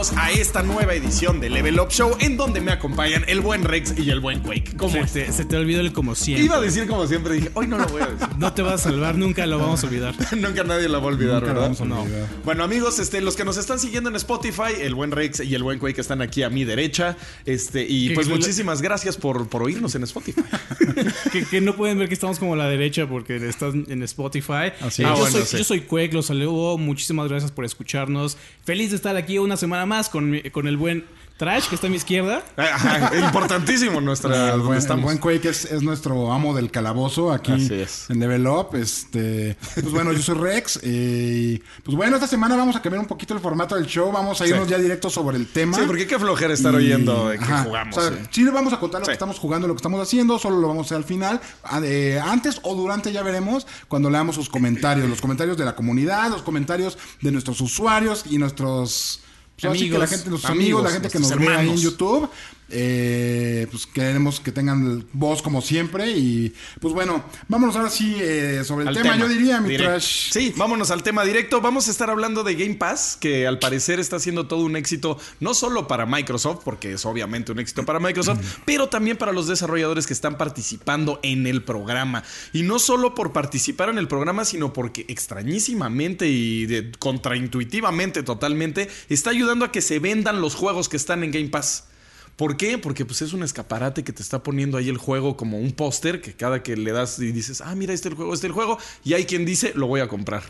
bienvenidos a esta nueva edición de Level Up Show en donde me acompañan el buen Rex y el buen Quake. ¿Cómo Se te, se te olvidó el como siempre. Iba a decir como siempre, dije, hoy no lo voy a decir. No te vas a salvar, nunca lo vamos a olvidar. Nunca nadie la va a olvidar, Nunca ¿verdad? vamos a No. olvidar. Bueno, amigos, este, los que nos están siguiendo en Spotify, el buen Rex y el buen Quake están aquí a mi derecha. Este, y pues que- muchísimas gracias por, por oírnos en Spotify. Que, que no pueden ver que estamos como a la derecha porque están en Spotify. Así Eh, es. Ah, yo, bueno, soy, sí. yo soy Quake, los saludo. Muchísimas gracias por escucharnos. Feliz de estar aquí una semana más con, mi- con el buen Trash que está a mi izquierda. Ajá, importantísimo nuestra. El buen, el estamos. buen Quake es, es nuestro amo del calabozo aquí Así es. en Level Up. Este, pues bueno, yo soy Rex. eh, y pues bueno, esta semana vamos a cambiar un poquito el formato del show. Vamos a irnos Sí. ya directo sobre el tema. Sí, porque qué flojera estar Y- oyendo de que ajá, jugamos. O sea, sí. sí le vamos a contar lo Sí. que estamos jugando, lo que estamos haciendo, solo lo vamos a hacer al final. A- eh, antes o durante ya veremos cuando leamos sus comentarios, los comentarios de la comunidad, los comentarios de nuestros usuarios y nuestros pues, así que la Amigos, gente, nuestros amigos, amigos, la gente que nos ve ahí en. YouTube. Eh, pues queremos que tengan voz como siempre. Y pues bueno, vámonos ahora sí eh, sobre el Al tema. Yo diría, mi trash. Sí, vámonos al tema directo. Vamos a estar hablando de Game Pass, que al parecer está siendo todo un éxito, no solo para Microsoft, porque es obviamente un éxito para Microsoft, pero también para los desarrolladores que están participando en el programa. Y no solo por participar en el programa, sino porque extrañísimamente y de- contraintuitivamente totalmente está ayudando a que se vendan los juegos que están en Game Pass. ¿Por qué? Porque pues es un escaparate que te está poniendo ahí el juego como un póster que cada que le das y dices, ah, mira, este es el juego, este es el juego, y hay quien dice, lo voy a comprar.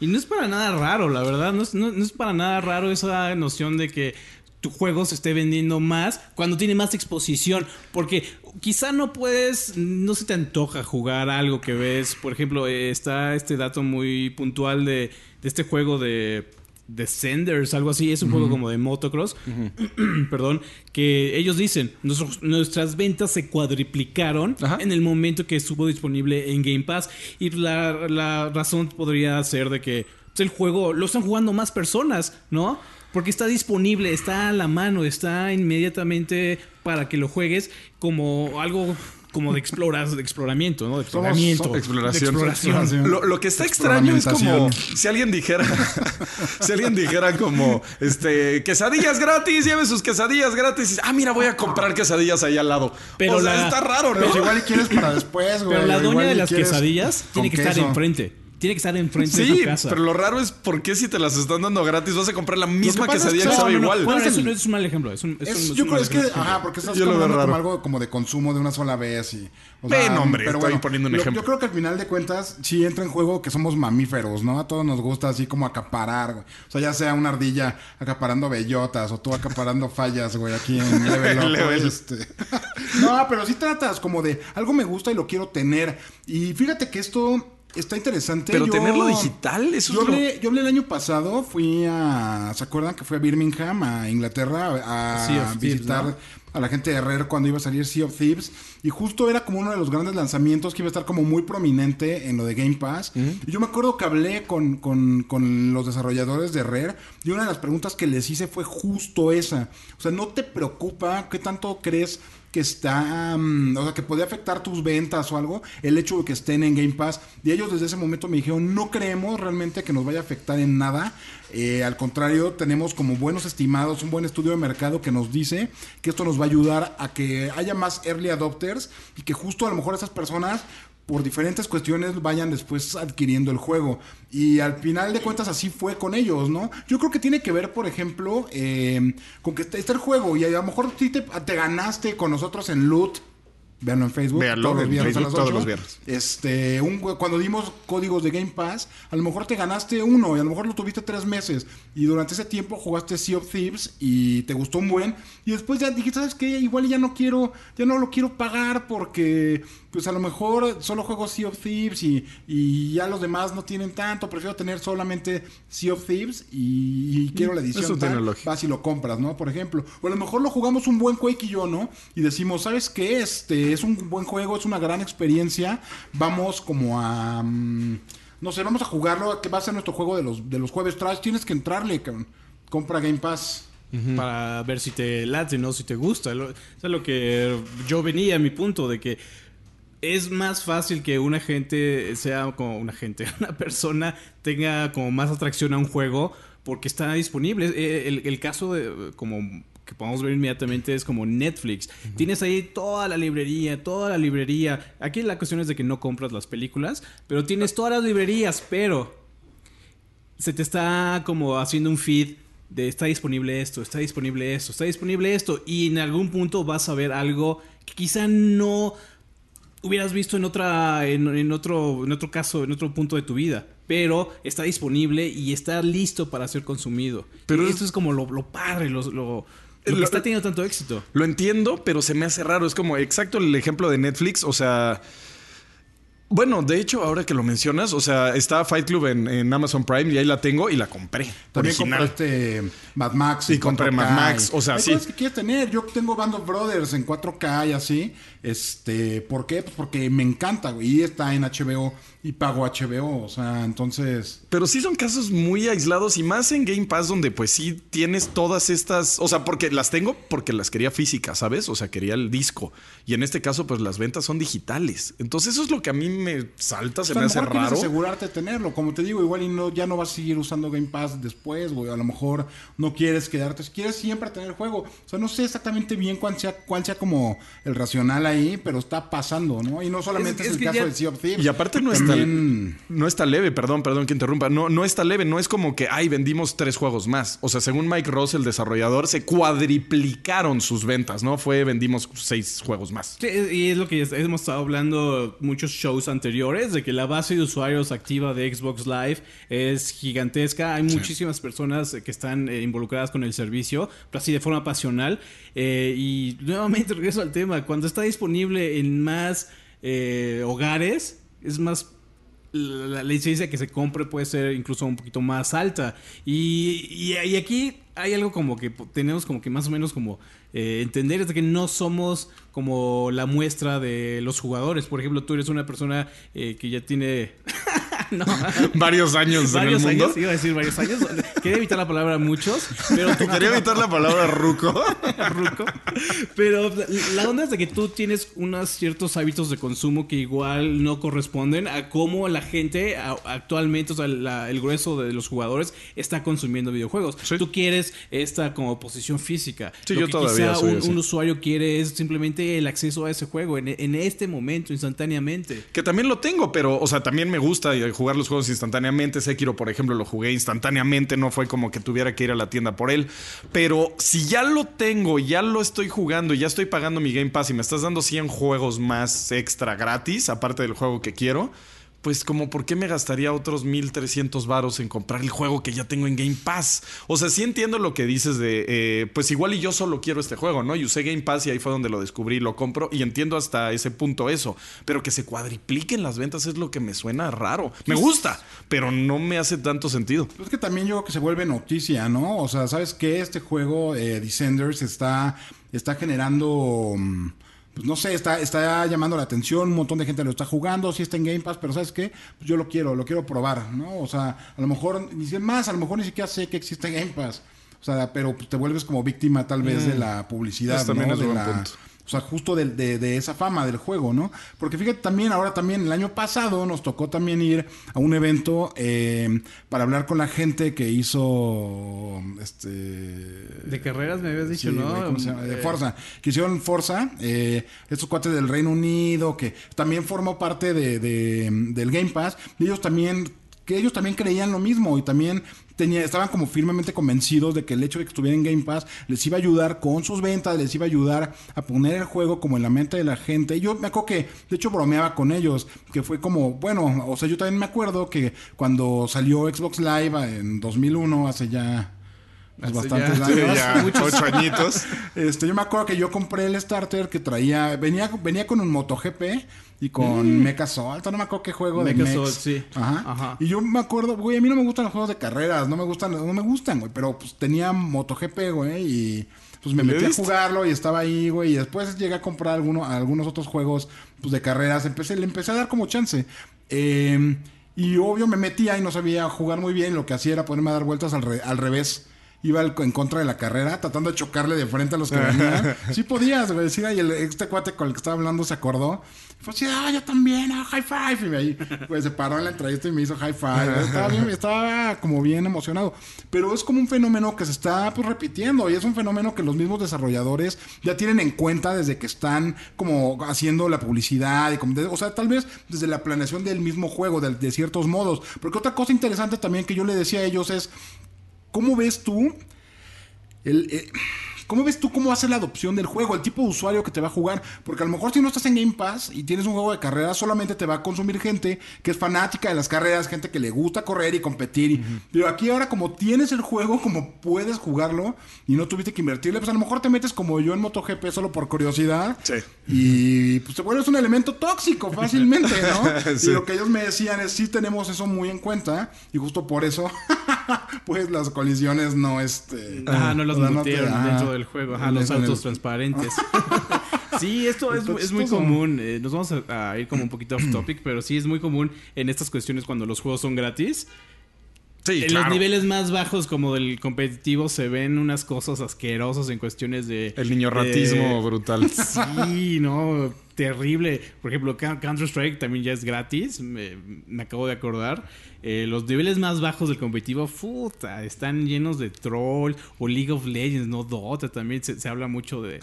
Y no es para nada raro, la verdad. No es, no- es para nada raro esa noción de que tu juego se esté vendiendo más cuando tiene más exposición. Porque quizá no puedes, no se te antoja jugar algo que ves. Por ejemplo, eh, está este dato muy puntual de este juego de. Descenders, algo así, es un juego como de motocross, perdón, que ellos dicen, "Nuestros- nuestras ventas se cuadriplicaron Ajá. en el momento que estuvo disponible en Game Pass. Y la, la razón podría ser de que pues, el juego lo están jugando más personas, ¿no? Porque está disponible, está a la mano, está inmediatamente para que lo juegues como algo como de exploras, de exploramiento, ¿no? De exploramiento. somos- exploración. De exploración. Exploración. Lo, lo que está extraño es como si alguien dijera, si alguien dijera como, este, quesadillas gratis, lleve sus quesadillas gratis. Ah, mira, voy a comprar quesadillas ahí al lado. Pero o sea, la- está raro, ¿no? Pero igual y quieres para después, güey. Pero la dueña de las quesadillas tiene que estar enfrente. Tiene que estar enfrente de Sí, su casa. pero lo raro es por qué si te las están dando gratis vas a comprar la misma quesadilla que- que no, sabe no, no, igual. Bueno, ¿Cuál es eso el- no es un mal ejemplo. Es un, es Es- un- es yo un creo mal es que, ejemplo. ajá, porque estás hablando como algo como de consumo de una sola vez y... O Ven, hombre, estoy poniendo un lo- ejemplo. Yo creo que al final de cuentas sí entra en juego que somos mamíferos, ¿no? A todos nos gusta así como acaparar, güey. O sea, ya sea una ardilla acaparando bellotas o tú acaparando fallas, güey, aquí en Level Up, Level. este. No, pero sí tratas como de algo me gusta y lo quiero tener. Y fíjate que esto está interesante. Pero Yo- tenerlo digital, eso yo es lo- hablé, yo hablé el año pasado, fui a... ¿Se acuerdan que fui a Birmingham, a Inglaterra, a Sea of Thieves, visitar ¿no? a la gente de Rare cuando iba a salir Sea of Thieves? Y justo era como uno de los grandes lanzamientos que iba a estar como muy prominente en lo de Game Pass. Y yo me acuerdo que hablé con, con- con los desarrolladores de Rare y una de las preguntas que les hice fue justo esa. O sea, ¿no te preocupa qué tanto crees que está, mm, o sea, que podría afectar tus ventas o algo, el hecho de que estén en Game Pass. Y ellos desde ese momento me dijeron, no creemos realmente que nos vaya a afectar en nada. Eh, al contrario, tenemos como buenos estimados, un buen estudio de mercado que nos dice que esto nos va a ayudar a que haya más early adopters y que justo a lo mejor esas personas por diferentes cuestiones vayan después adquiriendo el juego. Y al final de cuentas así fue con ellos, ¿no? Yo creo que tiene que ver, por ejemplo, eh, con que está el juego y a lo mejor sí te, te ganaste con nosotros en Loot. Véanlo en Facebook. Véanlo todos los viernes a todos 8. los viernes. Este, un, cuando dimos códigos de Game Pass, a lo mejor te ganaste uno y a lo mejor lo tuviste tres meses. Y durante ese tiempo jugaste Sea of Thieves y te gustó un buen. Y después ya dijiste, ¿sabes qué? Igual ya no quiero, ya no lo quiero pagar porque, pues a lo mejor solo juego Sea of Thieves y, y ya los demás no tienen tanto. Prefiero tener solamente Sea of Thieves y, y quiero la edición. Eso tiene tal. lógica. Vas y lo compras, ¿no? Por ejemplo. O a lo mejor lo jugamos un buen Quake y yo, ¿no? Y decimos, ¿sabes qué? Este es un buen juego, es una gran experiencia. Vamos como a. mm, no sé, vamos a jugarlo, que va a ser nuestro juego de los, de los jueves trash. Tienes que entrarle, cabrón. Compra Game Pass. para ver si te late, ¿no? Si te gusta. Lo- Eso es lo que yo venía a mi punto de que es más fácil que una gente sea como una gente, una persona tenga como más atracción a un juego porque está disponible. Eh, El, el caso de, como que podemos ver inmediatamente es como Netflix. Tienes ahí toda la librería, toda la librería. Aquí la cuestión es de que no compras las películas, pero tienes todas las librerías, pero se te está como haciendo un feed de está disponible esto, está disponible esto, está disponible esto, y en algún punto vas a ver algo que quizá no hubieras visto en otra en, en otro en otro caso en otro punto de tu vida pero está disponible y está listo para ser consumido Pero es- esto es como lo, lo padre lo, lo- lo que está teniendo tanto éxito Lo entiendo, pero se me hace raro. Es como exacto el ejemplo de Netflix. O sea. Bueno, de hecho, ahora que lo mencionas, o sea, está Fight Club en, en Amazon Prime y ahí la tengo y la compré. También original. compraste Mad Max. Y compré 4K Mad Max, o sea, hay sí. cosas que quieres tener. Yo tengo Band of Brothers en 4K y así. Este, ¿por qué? Pues porque me encanta, güey. Y está en HBO y pago HBO. O sea, entonces. Pero sí son casos muy aislados y más en Game Pass donde pues sí tienes todas estas, o sea, porque las tengo porque las quería físicas, ¿sabes? O sea, quería el disco. Y en este caso pues las ventas son digitales. Entonces eso es lo que a mí me salta, se pues, me hace quieres raro. asegurarte de tenerlo. Como te digo, igual y no, ya no vas a seguir usando Game Pass después, güey. A lo mejor no quieres quedarte. Quieres siempre tener el juego. O sea, no sé exactamente bien cuál sea, cuál sea como el racional ahí, pero está pasando, ¿no? Y no solamente Es- es, es el caso ya- de Sea of Thieves. Y aparte no está, También- no está leve, perdón, perdón que interrumpa. No, no está leve, no es como que, ay, vendimos tres juegos más. O sea, según Mike Ross, el desarrollador, se cuadriplicaron sus ventas, ¿no? Fue, vendimos seis juegos más. Sí, y es lo que hemos estado hablando muchos shows anteriores, de que la base de usuarios activa de Xbox Live es gigantesca. Hay muchísimas personas que están eh, involucradas con el servicio, pero así de forma pasional. Eh, y nuevamente regreso al tema, cuando está disponible en más eh, hogares, es más... La, licencia que se compre puede ser incluso un poquito más alta. Y, y- y aquí hay algo como que tenemos como que más o menos como eh, entender es que no somos como la muestra de los jugadores. Por ejemplo, tú eres una persona eh, que ya tiene... no, Varios años varios en el mundo. años, iba a decir varios años. Quería evitar la palabra muchos, pero tú Quería evitar la palabra ruco. ruco. Pero la onda es de que tú tienes unos ciertos hábitos de consumo que igual no corresponden a cómo la gente actualmente, o sea, la- el grueso de los jugadores está consumiendo videojuegos. Sí. Tú quieres esta como posición física. Sí, Lo yo que todavía quizá soy un, un usuario quiere es simplemente el acceso a ese juego en, en este momento, instantáneamente. Que también lo tengo, pero, o sea, también me gusta jugar los juegos instantáneamente. Sekiro, por ejemplo, lo jugué instantáneamente, no fue como que tuviera que ir a la tienda por él. Pero si ya lo tengo, ya lo estoy jugando, ya estoy pagando mi Game Pass y me estás dando 100 juegos más extra gratis, aparte del juego que quiero. Pues como, ¿por qué me gastaría otros 1300 varos en comprar el juego que ya tengo en Game Pass? O sea, sí entiendo lo que dices de, eh, pues igual y yo solo quiero este juego, ¿no? Y usé Game Pass y ahí fue donde lo descubrí, lo compro y entiendo hasta ese punto eso. Pero que se cuadripliquen las ventas es lo que me suena raro. Me gusta, pero no me hace tanto sentido. Pues es que también yo creo que se vuelve noticia, ¿no? O sea, ¿sabes qué? Este juego, eh, Descenders, está, está generando. mm, Pues no sé, está, está llamando la atención, un montón de gente lo está jugando, sí está en Game Pass, pero ¿sabes qué? Pues yo lo quiero, lo quiero probar, ¿no? O sea, a lo mejor, ni siquiera más, a lo mejor ni siquiera sé que existe Game Pass. O sea, pero pues, te vuelves como víctima tal vez de la publicidad, también ¿no? es de buen la- punto. O sea, justo de, de- de esa fama del juego, ¿no? Porque fíjate también, ahora también, el año pasado nos tocó también ir a un evento eh, para hablar con la gente que hizo este De carreras me habías dicho, Sí, ¿no? De Eh, Forza. Que hicieron Forza, eh, estos cuates del Reino Unido, que también formó parte de, de- del Game Pass. Y ellos también, que ellos también creían lo mismo y también tenía, estaban como firmemente convencidos de que el hecho de que estuviera en Game Pass les iba a ayudar con sus ventas, les iba a ayudar a poner el juego como en la mente de la gente. Yo me acuerdo que, de hecho, bromeaba con ellos, que fue como, bueno, o sea, yo también me acuerdo que cuando salió Xbox Live en 2001, hace ya... pues, Hace bastantes ya- años. ya, ocho añitos. Este, yo me acuerdo que yo compré el starter que traía, venía, venía con un MotoGP y con Mecha Salt, no me acuerdo qué juego de Mecha. Salt, sí. Ajá. Ajá. Y yo me acuerdo, güey, a mí no me gustan los juegos de carreras, no me gustan, no me gustan, güey, pero pues tenía MotoGP, güey, y pues me ¿Le metí a jugarlo y estaba ahí, güey, y después llegué a comprar alguno, algunos otros juegos, pues de carreras, empecé, le empecé a dar como chance. Eh, y obvio me metía y no sabía jugar muy bien, lo que hacía era ponerme a dar vueltas al, re- al revés. Iba en contra de la carrera, tratando de chocarle de frente a los que venían. Sí podías, güey, decir, y el, este cuate con el que estaba hablando se acordó. Fue así, ah, yo también, ah, high five. Y ahí, pues se paró en la entrevista y me hizo high five. Estaba, bien, estaba como bien emocionado. Pero es como un fenómeno que se está pues, repitiendo y es un fenómeno que los mismos desarrolladores ya tienen en cuenta desde que están como haciendo la publicidad. Y como o sea, tal vez desde la planeación del mismo juego, de, de ciertos modos. Porque otra cosa interesante también que yo le decía a ellos es, ¿cómo ves tú el, eh, ¿Cómo ves tú cómo va a ser la adopción del juego? El tipo de usuario que te va a jugar. Porque a lo mejor si no estás en Game Pass y tienes un juego de carreras, solamente te va a consumir gente que es fanática de las carreras, gente que le gusta correr y competir. y- Pero aquí ahora como tienes el juego, como puedes jugarlo y no tuviste que invertirle, pues a lo mejor te metes como yo en MotoGP solo por curiosidad. Sí. Y pues te vuelves un elemento tóxico fácilmente, ¿no? Sí. Y lo que ellos me decían es, sí tenemos eso muy en cuenta y justo por eso, pues las colisiones no, este... Ah, no los o sea, te- metieron ajá. dentro del juego. Ajá, los el- autos transparentes. sí, esto es, es muy común. eh, nos vamos a, a ir como un poquito off topic, pero sí es muy común en estas cuestiones cuando los juegos son gratis. Sí, en claro. los niveles más bajos como del competitivo se ven unas cosas asquerosas en cuestiones de... El niño ratismo de- brutal. Sí, no, terrible. Por ejemplo, Counter-Strike también ya es gratis, me, me acabo de acordar. Eh, los niveles más bajos del competitivo, puta, están llenos de troll o League of Legends, no Dota, también se, se habla mucho de,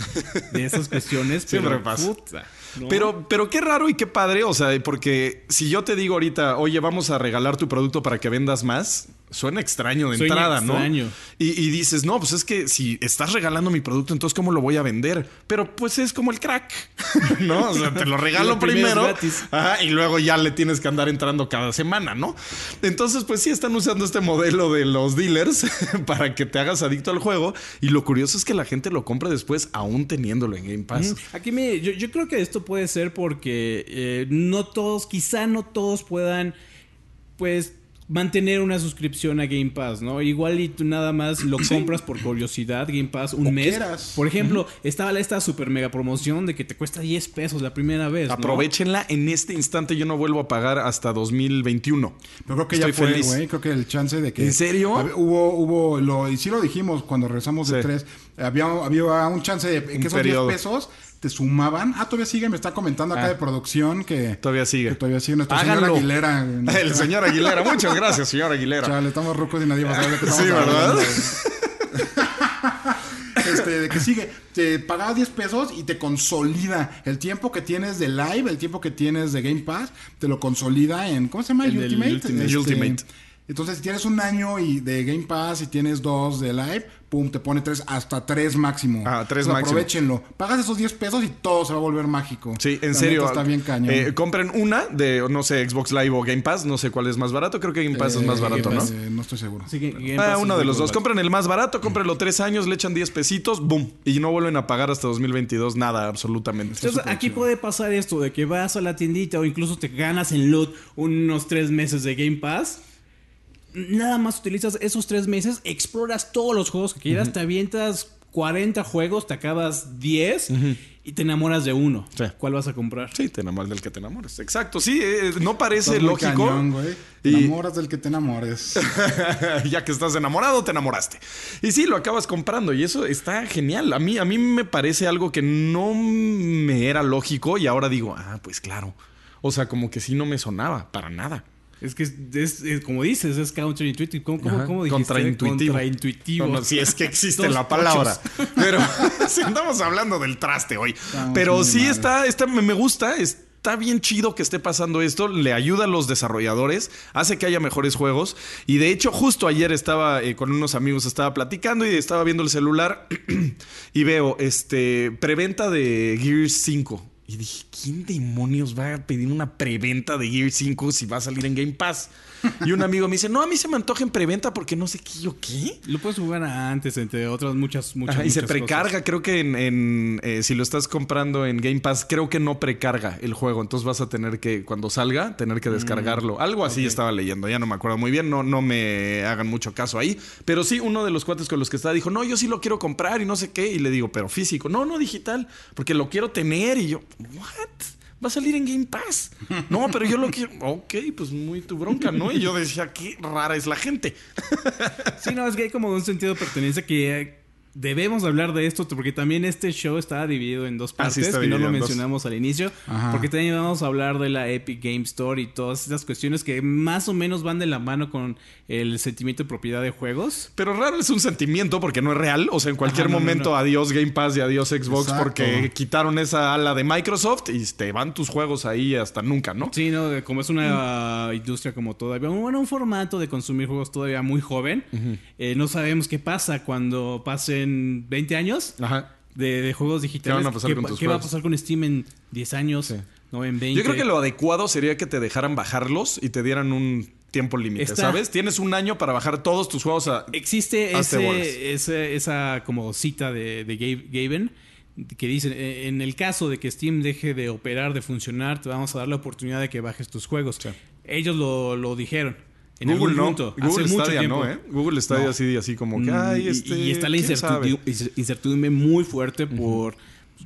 de esas cuestiones. Siempre pero, pasa. puta, ¿no? Pero, pero qué raro y qué padre, o sea, porque si yo te digo ahorita, oye, vamos a regalar tu producto para que vendas más, suena extraño de Suena entrada, extraño. ¿no? Y, y dices, no, pues es que si estás regalando mi producto, entonces ¿cómo lo voy a vender? Pero pues es como el crack, ¿no? O sea, te lo regalo Lo primero ajá, y luego ya le tienes que andar entrando cada semana, ¿no? Entonces, pues sí están usando este modelo de los dealers para que te hagas adicto al juego y lo curioso es que la gente lo compra después aún teniéndolo en Game Pass. Mm, Aquí me, yo, yo creo que esto puede ser porque eh, no todos, quizá no todos puedan, pues, mantener una suscripción a Game Pass, ¿no? Igual y tú nada más lo compras por curiosidad, Game Pass, un O mes. quieras. Por ejemplo, estaba esta super mega promoción de que te cuesta 10 pesos la primera vez. ¿no? Aprovechenla en este instante. Yo no vuelvo a pagar hasta 2021. Pero creo que Estoy ya fue, feliz. güey. Creo que el chance de que. ¿En serio? Hubo, hubo, lo, y sí lo dijimos cuando regresamos de Sí. tres. Había, había un chance de que esos periodo. 10 pesos te sumaban. Ah, todavía sigue, me está comentando acá Ah. de producción que. Todavía sigue. que todavía sigue nuestro Háganlo. señor Aguilera. El señor Aguilera. Muchas gracias, señor Aguilera. Chale, estamos rucos y nadie va a saber de qué estamos Sí, ¿verdad? Este, de que sigue, te pagabas 10 pesos y te consolida el tiempo que tienes de live, el tiempo que tienes de Game Pass, te lo consolida en, ¿cómo se llama? El Ultimate. Ultimate. Este, Ultimate. Entonces, si tienes un año y de Game Pass y tienes dos de live, pum, te pone tres, hasta tres máximo. Ah, tres O sea, máximo. Aprovechenlo. Pagas esos 10 pesos y todo se va a volver mágico. Sí, en La serio. Está bien cañón. Eh, compren una de, no sé, Xbox Live o Game Pass. No sé cuál es más barato. Creo que Game Pass es más Eh, barato, Game ¿no? Eh, no estoy seguro. Que Game Ah, Pass uno es de los dos. Compren el más barato, cómprenlo tres años, le echan 10 pesitos, boom. Y no vuelven a pagar hasta 2022 nada, absolutamente. Entonces, aquí puede pasar esto de que vas a la tiendita o incluso te ganas en loot unos tres meses de Game Pass. Nada más utilizas esos tres meses, exploras todos los juegos que quieras, te avientas 40 juegos, te acabas 10 y te enamoras de uno. Sí. ¿Cuál vas a comprar? Sí, te enamoras del que te enamores. Exacto, sí, eh, no parece Estás lógico. cañón. Te enamoras del que te enamores. ya que estás enamorado, te enamoraste. Y sí, lo acabas comprando y eso está genial. A mí, a mí me parece algo que no me era lógico y ahora digo, ah, pues claro. O sea, como que sí no me sonaba para nada. Es que es, como dices, es counterintuitive. ¿Cómo, cómo, cómo dijiste? Contraintuitivo. Contraintuitivo. No, no, si es que existe la palabra. Pero si andamos hablando del traste hoy. Estamos Pero sí mal. está, está, me me gusta, está bien chido que esté pasando esto, le ayuda a los desarrolladores, hace que haya mejores juegos. Y de hecho, justo ayer estaba eh, con unos amigos, estaba platicando y estaba viendo el celular y veo este preventa de Gears 5. Y dije, ¿quién demonios va a pedir una preventa de Gears 5 si va a salir en Game Pass? Y un amigo me dice, no, a mí se me antoja en preventa porque no sé qué, yo qué. Lo puedes jugar antes, entre otras muchas, muchas Ajá, y se cosas. precarga, creo que en, en, eh, si lo estás comprando en Game Pass, creo que no precarga el juego. Entonces vas a tener que, cuando salga, tener que descargarlo. Algo así estaba leyendo, ya no me acuerdo muy bien, no, no me hagan mucho caso ahí. Pero sí, uno de los cuates con los que estaba dijo, no, yo sí lo quiero comprar y no sé qué. Y le digo, pero físico, no, no digital, porque lo quiero tener. Y yo, ¿what? Va a salir en Game Pass. No, pero yo lo quiero. Ok, pues muy tu bronca, ¿no? Y yo decía, qué rara es la gente. Sí, no, es que hay como un sentido de pertenencia que eh, debemos hablar de esto porque también este show está dividido en dos Ah, sí, partes está que no lo mencionamos al inicio Ajá. porque también vamos a hablar de la Epic Game Store y todas esas cuestiones que más o menos van de la mano con el sentimiento de propiedad de juegos. Pero raro es un sentimiento porque no es real. O sea, en cualquier Ajá, no, no, momento, no. adiós Game Pass y adiós Xbox Exacto. porque quitaron esa ala de Microsoft y te van tus juegos ahí hasta nunca, ¿no? Sí, no, como es una industria como todavía, bueno, un formato de consumir juegos todavía muy joven, eh, no sabemos qué pasa cuando pasen 20 años Ajá. de, de juegos digitales. ¿Qué van a pasar con pa- tus qué va a pasar con Steam en 10 años? No, en 20. Yo creo que lo adecuado sería que te dejaran bajarlos y te dieran un tiempo límite, Está- ¿sabes? Tienes un año para bajar todos tus juegos a... Existe ese, ese- esa como cita de, de Gabe- Gaben que dice, "Eh, en el caso de que Steam deje de operar, de funcionar, te vamos a dar la oportunidad de que bajes tus juegos. Ellos lo, lo dijeron. En Google algún no. Google hace mucho Stadia tiempo. no, ¿eh? Google Stadia así, así como que, Mm, ay, y- este... y, está la incertidumbre, incertidumbre muy fuerte por...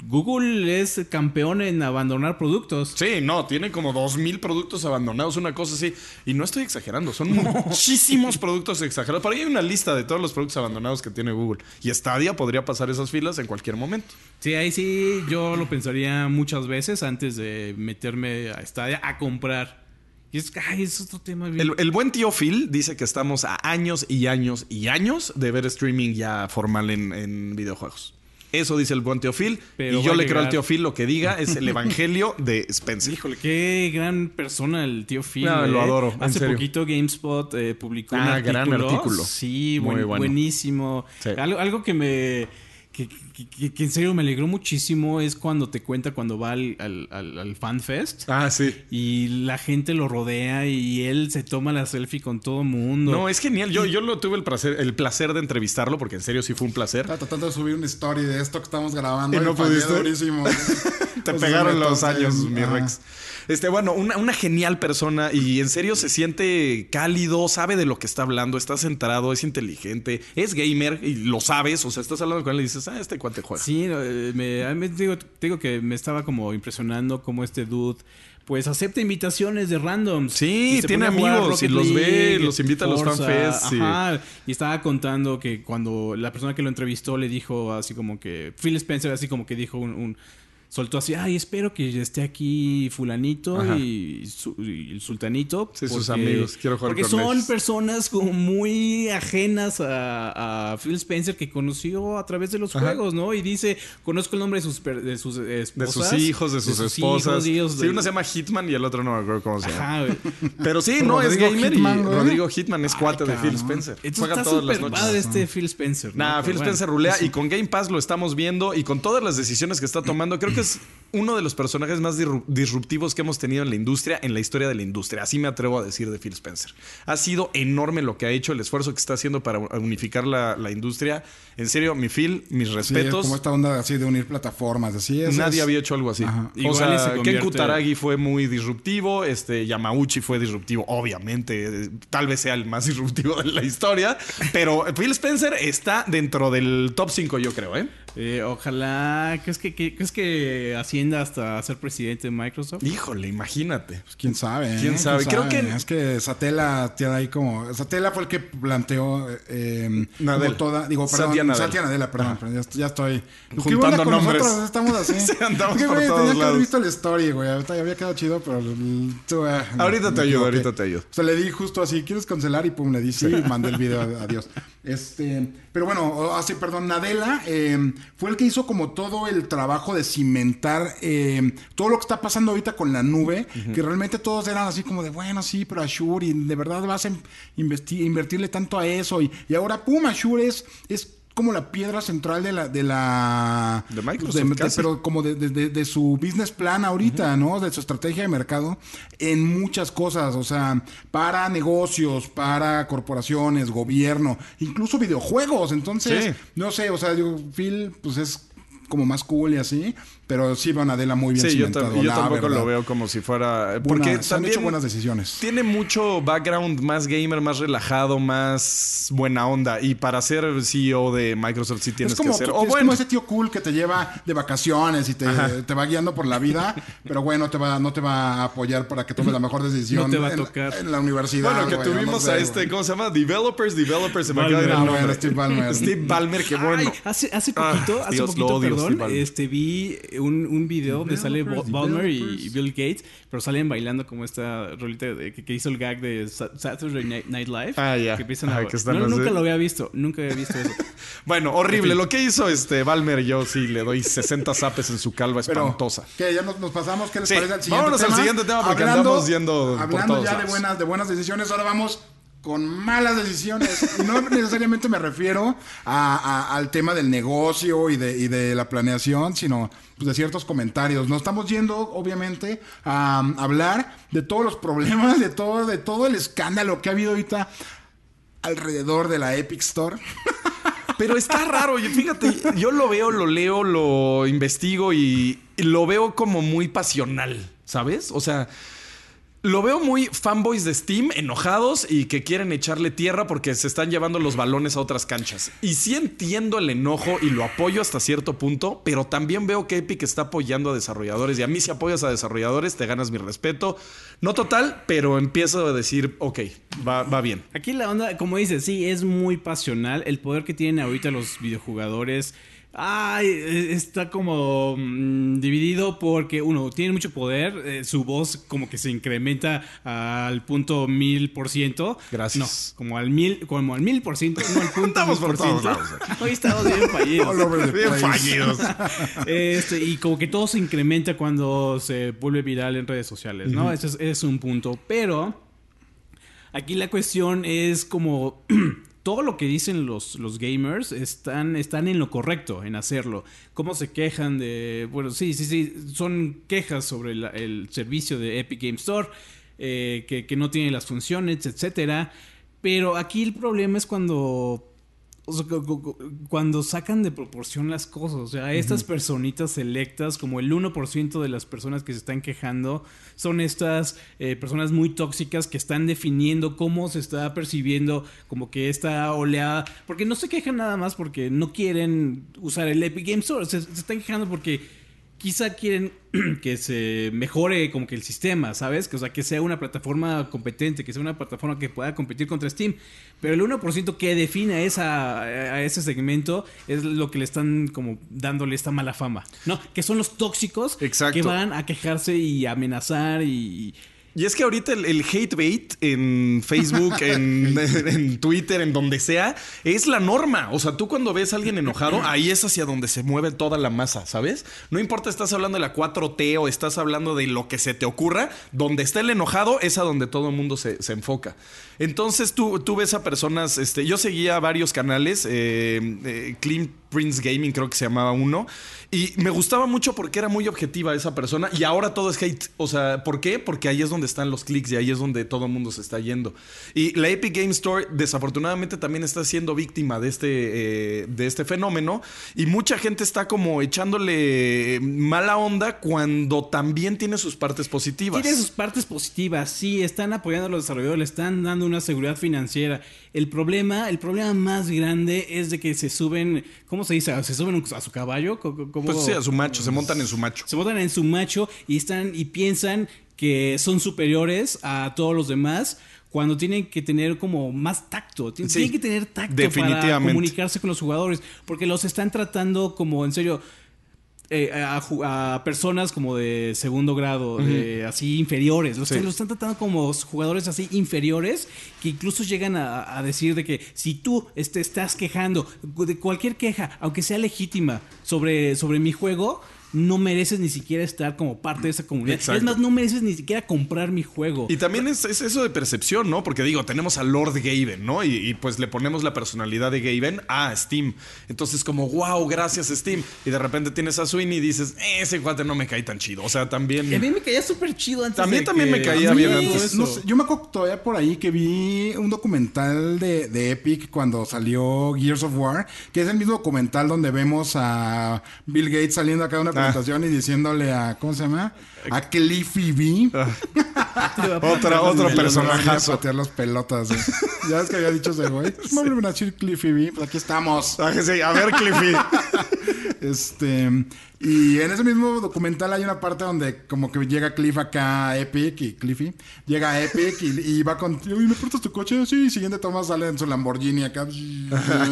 Google es campeón en abandonar productos. Sí, no, tiene como dos mil productos abandonados, una cosa así. Y no estoy exagerando, son muchísimos productos exagerados. Por ahí hay una lista de todos los productos abandonados que tiene Google. Y Stadia podría pasar esas filas en cualquier momento. Sí, ahí sí yo lo pensaría muchas veces antes de meterme a Stadia a comprar. Y es, ay, es otro tema bien. El, el buen tío Phil dice que estamos a años y años y años de ver streaming ya formal en, en videojuegos. Eso dice el buen tío Phil. Pero y yo le creo al tío Phil lo que diga es el evangelio de Spencer. Híjole, qué gran persona el tío Phil. No, lo ¿eh? adoro, en Hace serio. poquito GameSpot eh, publicó un Ah, artículo. gran artículo. Sí, Muy buen- bueno. buenísimo. Sí. Algo, algo que me... Que, que- en serio me alegró muchísimo es cuando te cuenta cuando va al, al, al- al FanFest. Ah, sí. Y la gente lo rodea y él se toma la selfie con todo mundo. No, es genial. Yo, yo lo tuve el placer, el placer de entrevistarlo, porque en serio sí fue un placer. Estaba tratando de subir una story de esto que estamos grabando. ¿Y no pudiste? durísimo. Te Pues, pegaron los años, mi ajá. Rex. Este, bueno, una, una genial persona y en serio se siente cálido, sabe de lo que está hablando, está centrado, es inteligente, es gamer y lo sabes. O sea, estás hablando con él y dices, ah, este cuate juega. Sí, eh, me, te digo, digo que me estaba como impresionando cómo este dude pues acepta invitaciones de randoms. Sí, tiene amigos y los ve, League, los invita a los fanfests. Ajá, y estaba contando que cuando la persona que lo entrevistó le dijo así como que Phil Spencer así como que dijo un, un- soltó así, ay, espero que esté aquí fulanito y, su- y el sultanito. Sí, sus amigos, quiero jugar Porque con son ellos. personas como muy ajenas a, a Phil Spencer que conoció a través de los Ajá. juegos, ¿no? Y dice, conozco el nombre de sus, de sus De sus hijos, de sus, esposas. hijos, sí, de- uno se llama Hitman y el otro no me acuerdo cómo se llama. Ajá. Pero sí, no, es gamer Hitman, y. Rodrigo Hitman es Ay, cuate de Phil. Spencer. Entonces Juega está todas las noches. padre este Phil Spencer. ¿no? Nah, Pero Phil bueno, Spencer rulea y con Game Pass lo estamos viendo y con todas las decisiones que está tomando, creo que es uno de los personajes más disruptivos que hemos tenido en la industria, en la historia de la industria. Así me atrevo a decir de Phil Spencer. Ha sido enorme lo que ha hecho, el esfuerzo que está haciendo para unificar la, la industria. En serio, mi Phil, mis Sí, es respetos. como esta onda así de unir plataformas. Así es. Nadie había hecho algo así. Ajá. O Igual sea, se Ken Kutaragi fue muy disruptivo, este Yamauchi fue disruptivo, obviamente, tal vez sea el más disruptivo de la historia, pero Phil Spencer está dentro del top 5 yo creo, ¿eh? Eh, ojalá. ¿crees que, que- ¿Crees que ascienda hasta ser presidente de Microsoft? Híjole, imagínate. Pues, quién sabe. ¿eh? ¿Quién sabe? Creo que- Es que Satela tiene ahí como. Satela fue el que planteó. Eh, Nadella. toda. Digo, perdón. Satya Nadella. Satya Nadella, perdón. pero ya, ya estoy. Juntando ¿Qué onda con nombres. nosotros? Estamos así. Sí, andamos que, por güey, todos tenía que lados. haber visto la story, güey. Ahorita había quedado chido, pero. tú, ah, no, Ahorita me te ayudo, ahorita te ayudo. O sea, le di justo así, ¿quieres cancelar? Y pum, le di sí, y mandé el video, adiós. Este, pero bueno, así, perdón, Nadella eh, fue el que hizo como todo el trabajo de cimentar eh, todo lo que está pasando ahorita con la nube, que realmente todos eran así como de, bueno, sí, pero Azure, y de verdad vas a invertirle tanto a eso, y, y ahora, pum, Azure es... es como la piedra central de la de la De Microsoft, de- casi. pero como de, de- de- de su business plan ahorita, ¿no? De su estrategia de mercado en muchas cosas, o sea, para negocios, para corporaciones, gobierno, incluso videojuegos. Entonces, Sí. no sé, o sea, yo, Phil, pues es como más cool y así. Pero sí van Adela muy bien Sí, yo, cimentado, tam- yo la tampoco verdad. lo veo como si fuera. Buena- Porque se han también hecho buenas decisiones. Tiene mucho background más gamer, más relajado, más buena onda. Y para ser CEO de Microsoft sí tienes es como, que ser. tú- O es bueno, como ese tío cool que te lleva de vacaciones y te, te va guiando por la vida, pero bueno, te va, no te va a apoyar para que tomes la mejor decisión No te va a en, tocar. en la universidad. bueno, que no tuvimos sé, a este, ¿cómo se llama? Developers, Developers, se me acaba de ir el bueno, nombre. Steve Ballmer. Steve Ballmer, qué bueno. Ay, hace, hace Ah, poquito, hace Dios, poquito, odio, perdón, este vi un, un video donde sale Ballmer y, Bill Gates, pero salen bailando como esta rolita de- que, que hizo el gag de Sa- Saturday Night, Night Live. Ah, ya. Que empiezan a- Ajá, que están No, nunca lo había visto, nunca había visto eso. Bueno, horrible. Lo que hizo este Balmer, yo sí le doy 60 zapes en su calva espantosa. que ya nos, nos pasamos, ¿qué les Sí, parece al siguiente vámonos al tema? siguiente tema porque andamos yendo por Hablando todos ya de buenas, de buenas decisiones, ahora vamos con malas decisiones. No necesariamente me refiero al tema del negocio y de, la planeación, sino pues, de ciertos comentarios. Nos estamos yendo, obviamente, a um, hablar de todos los problemas, de todo, de todo el escándalo que ha habido ahorita alrededor de la Epic Store. Pero está raro, fíjate, yo lo veo, lo leo, lo investigo y lo veo como muy pasional, ¿sabes? O sea, lo veo muy fanboys de Steam enojados y que quieren echarle tierra porque se están llevando los balones a otras canchas. Y sí entiendo el enojo y lo apoyo hasta cierto punto, pero también veo que Epic está apoyando a desarrolladores y a mí si apoyas a desarrolladores te ganas mi respeto. No total, pero empiezo a decir, ok, va, va bien. Aquí la onda, como dices, sí, es muy pasional. El poder que tienen ahorita los videojugadores. Ay, eh, está como mm, dividido porque uno tiene mucho poder, eh, su voz como que se incrementa al punto mil por ciento. Gracias. No, como al mil, como al mil por ciento, no al punto Estamos mil por ciento. lados Hoy estamos bien fallidos. Bien fallidos. Este, y como que todo se incrementa cuando se vuelve viral en redes sociales, ¿no? Ese es, ese es un punto. Pero aquí la cuestión es como todo lo que dicen los, los gamers están, están en lo correcto en hacerlo. Cómo se quejan de. Bueno, sí, sí, sí. Son quejas sobre el servicio de Epic Game Store. eh, que, que no tiene las funciones, etcétera. Pero aquí el problema es cuando o sea, cu- cu- cu- cuando sacan de proporción las cosas, o sea, estas personitas selectas, como el 1% de las personas que se están quejando, son estas eh, personas muy tóxicas que están definiendo cómo se está percibiendo como que esta oleada, porque no se quejan nada más porque no quieren usar el Epic Game Store, se, se están quejando porque quizá quieren que se mejore como que el sistema, ¿sabes? Que, o sea, que sea una plataforma competente, que sea una plataforma que pueda competir contra Steam. Pero el 1% que define a, esa, a ese segmento es lo que le están como dándole esta mala fama, ¿no? Que son los tóxicos Exacto. que van a quejarse y amenazar y... Y es que ahorita el, el hate bait en Facebook, en, en Twitter, en donde sea, es la norma. O sea, tú cuando ves a alguien enojado, ahí es hacia donde se mueve toda la masa, ¿sabes? No importa, estás hablando de la 4T o estás hablando de lo que se te ocurra, donde está el enojado es a donde todo el mundo se, se enfoca. Entonces tú, tú ves a personas, este, yo seguía varios canales, eh, eh, Clean Prince Gaming creo que se llamaba uno, y me gustaba mucho porque era muy objetiva esa persona y ahora todo es hate. O sea, ¿por qué? Porque ahí es donde están los clics y ahí es donde todo el mundo se está yendo. Y la Epic Game Store desafortunadamente también está siendo víctima de este, eh, de este fenómeno y mucha gente está como echándole mala onda cuando también tiene sus partes positivas. Tiene sus partes positivas, sí, están apoyando a los desarrolladores, le están dando una seguridad financiera. El problema, el problema más grande es de que se suben, ¿cómo se dice? Se suben a su caballo. Pues sí, a su macho, se montan en su macho. se botan en su macho y están y piensan que son superiores a todos los demás cuando tienen que tener como más tacto. Tien- Sí, tienen que tener tacto para comunicarse con los jugadores porque los están tratando como en serio eh, a, ju- a personas como de segundo grado, de así inferiores. Los, Sí. los están tratando como jugadores así inferiores que incluso llegan a, a decir de que si tú te estás quejando de cualquier queja, aunque sea legítima, sobre, sobre mi juego, no mereces ni siquiera estar como parte de esa comunidad. Exacto. Es más, no mereces ni siquiera comprar mi juego. Y también es, es eso de percepción, ¿no? Porque digo, tenemos a Lord Gaben, ¿no? Y, y, pues le ponemos la personalidad de Gaben a Steam. Entonces, como, wow, gracias Steam. Y de repente tienes a Sweeney y dices, "Eh, ese cuate no me cae tan chido. O sea, también. A mí me caía súper chido antes También- de también que- me caía a mí bien antes. eso. No sé, yo me acuerdo todavía por ahí que vi un documental de, de Epic cuando salió Gears of War, que es el mismo documental donde vemos a Bill Gates saliendo acá de una Ah, presentación y diciéndole a, ¿cómo se llama? A Cliffy B. Otra, otro Me personajazo. a patear las pelotas. ¿eh? ya ves que había dicho ese güey. Me van a decir Cliffy B. Pues aquí estamos. Ah, sí, A ver, Cliffy. Este, y en ese mismo documental hay una parte donde como que llega Cliff acá a Epic y Cliffy llega a Epic y, y va con, y ¿me prestas tu coche? Sí, y siguiente toma sale en su Lamborghini acá. sí,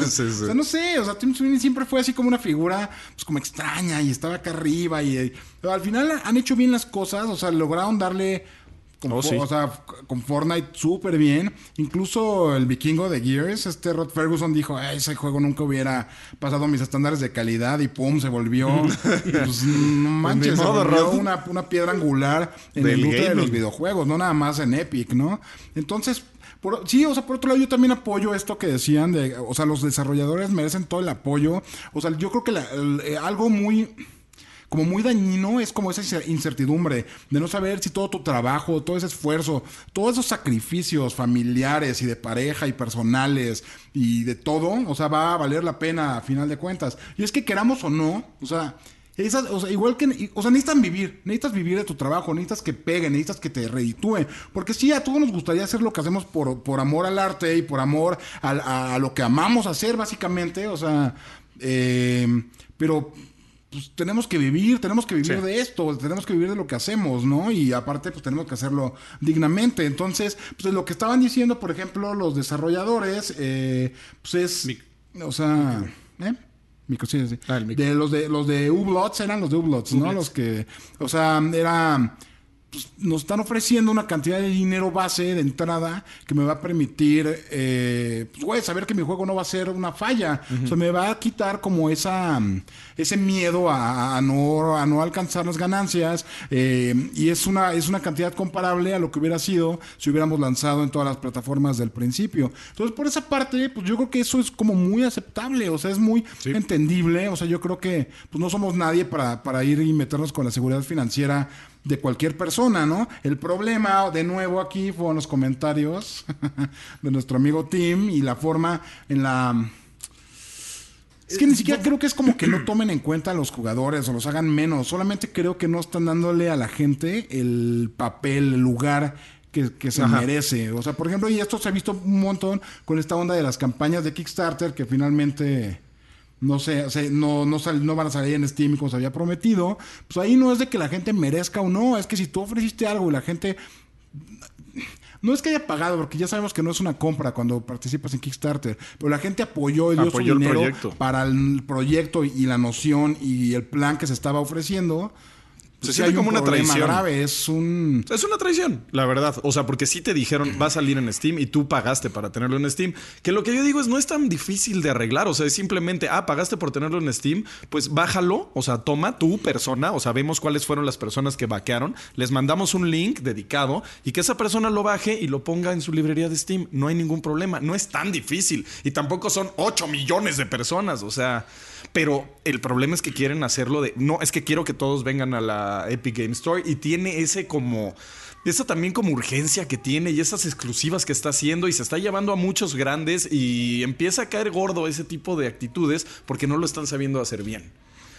sí. O sea, no sé, o sea, Tim Sweeney siempre fue así como una figura pues como extraña y estaba acá arriba y, y- pero al final han hecho bien las cosas, o sea, lograron darle con, Oh, sí. o sea, con Fortnite súper bien. Incluso el vikingo de Gears, este Rod Ferguson dijo, "Ay, ese juego nunca hubiera pasado mis estándares de calidad y pum, se volvió, pues, no manches, Ni se volvió una, una piedra angular en Del el industria de los videojuegos, no nada más en Epic, ¿no? Entonces... por- sí, o sea, por otro lado, yo también apoyo esto que decían de, o sea, los desarrolladores merecen todo el apoyo. O sea, yo creo que la- el- eh, algo muy, como muy dañino es como esa incer- incertidumbre de no saber si todo tu trabajo, todo ese esfuerzo, todos esos sacrificios familiares y de pareja y personales y de todo, o sea, va a valer la pena a final de cuentas. Y es que queramos o no, o sea, esas, o sea, igual que, o sea, necesitan vivir, necesitas vivir de tu trabajo, necesitas que peguen, necesitas que te reditúen, porque sí, a todos nos gustaría hacer lo que hacemos por, por amor al arte y por amor a lo que amamos hacer, básicamente, o sea, eh, pero pues tenemos que vivir, tenemos que vivir Sí. de esto, tenemos que vivir de lo que hacemos, ¿no? Y aparte, pues tenemos que hacerlo dignamente. Entonces, pues lo que estaban diciendo, por ejemplo, los desarrolladores, eh, pues es, Mic- o sea, ¿eh? Micro, sí, sí. Ah. De los de los de Ublots eran los de Ublots, ¿no? Los que, o sea, era pues, nos están ofreciendo una cantidad de dinero base de entrada que me va a permitir, eh, pues, güey, saber que mi juego no va a ser una falla. O sea, me va a quitar como esa, ese miedo a, a no, a no alcanzar las ganancias. eh, y es una, es una cantidad comparable a lo que hubiera sido si hubiéramos lanzado en todas las plataformas del principio. Entonces, por esa parte, pues yo creo que eso es como muy aceptable. O sea, es muy entendible. O sea, yo creo que pues, no somos nadie para, para ir y meternos con la seguridad financiera de cualquier persona, ¿no? El problema, de nuevo, aquí fueron los comentarios de nuestro amigo Tim y la forma en la... Es que ni siquiera creo que es como que no tomen en cuenta a los jugadores o los hagan menos. Solamente creo que no están dándole a la gente el papel, el lugar que, que se Ajá. merece. O sea, por ejemplo, y esto se ha visto un montón con esta onda de las campañas de Kickstarter que finalmente no sé, o sea, no, no, sal- no van a salir en Steam como se había prometido, pues ahí no es de que la gente merezca o no, es que si tú ofreciste algo y la gente... No es que haya pagado, porque ya sabemos que no es una compra cuando participas en Kickstarter, pero la gente apoyó y dio Apoyó su el dinero para el proyecto y la noción y el plan que se estaba ofreciendo. Se sí siente hay como un una traición. grave, es un... Es una traición, la verdad. O sea, porque sí te dijeron, va a salir en Steam y tú pagaste para tenerlo en Steam. Que lo que yo digo es, no es tan difícil de arreglar. O sea, es simplemente, ah, pagaste por tenerlo en Steam, pues bájalo. O sea, toma tu persona. O sea, vemos cuáles fueron las personas que vaquearon. Les mandamos un link dedicado y que esa persona lo baje y lo ponga en su librería de Steam. No hay ningún problema. No es tan difícil. Y tampoco son 8 millones de personas. O sea, pero el problema es que quieren hacerlo de. No, es que quiero que todos vengan a la Epic Game Store y tiene ese como. Esa también como urgencia que tiene y esas exclusivas que está haciendo y se está llevando a muchos grandes y empieza a caer gordo ese tipo de actitudes porque no lo están sabiendo hacer bien.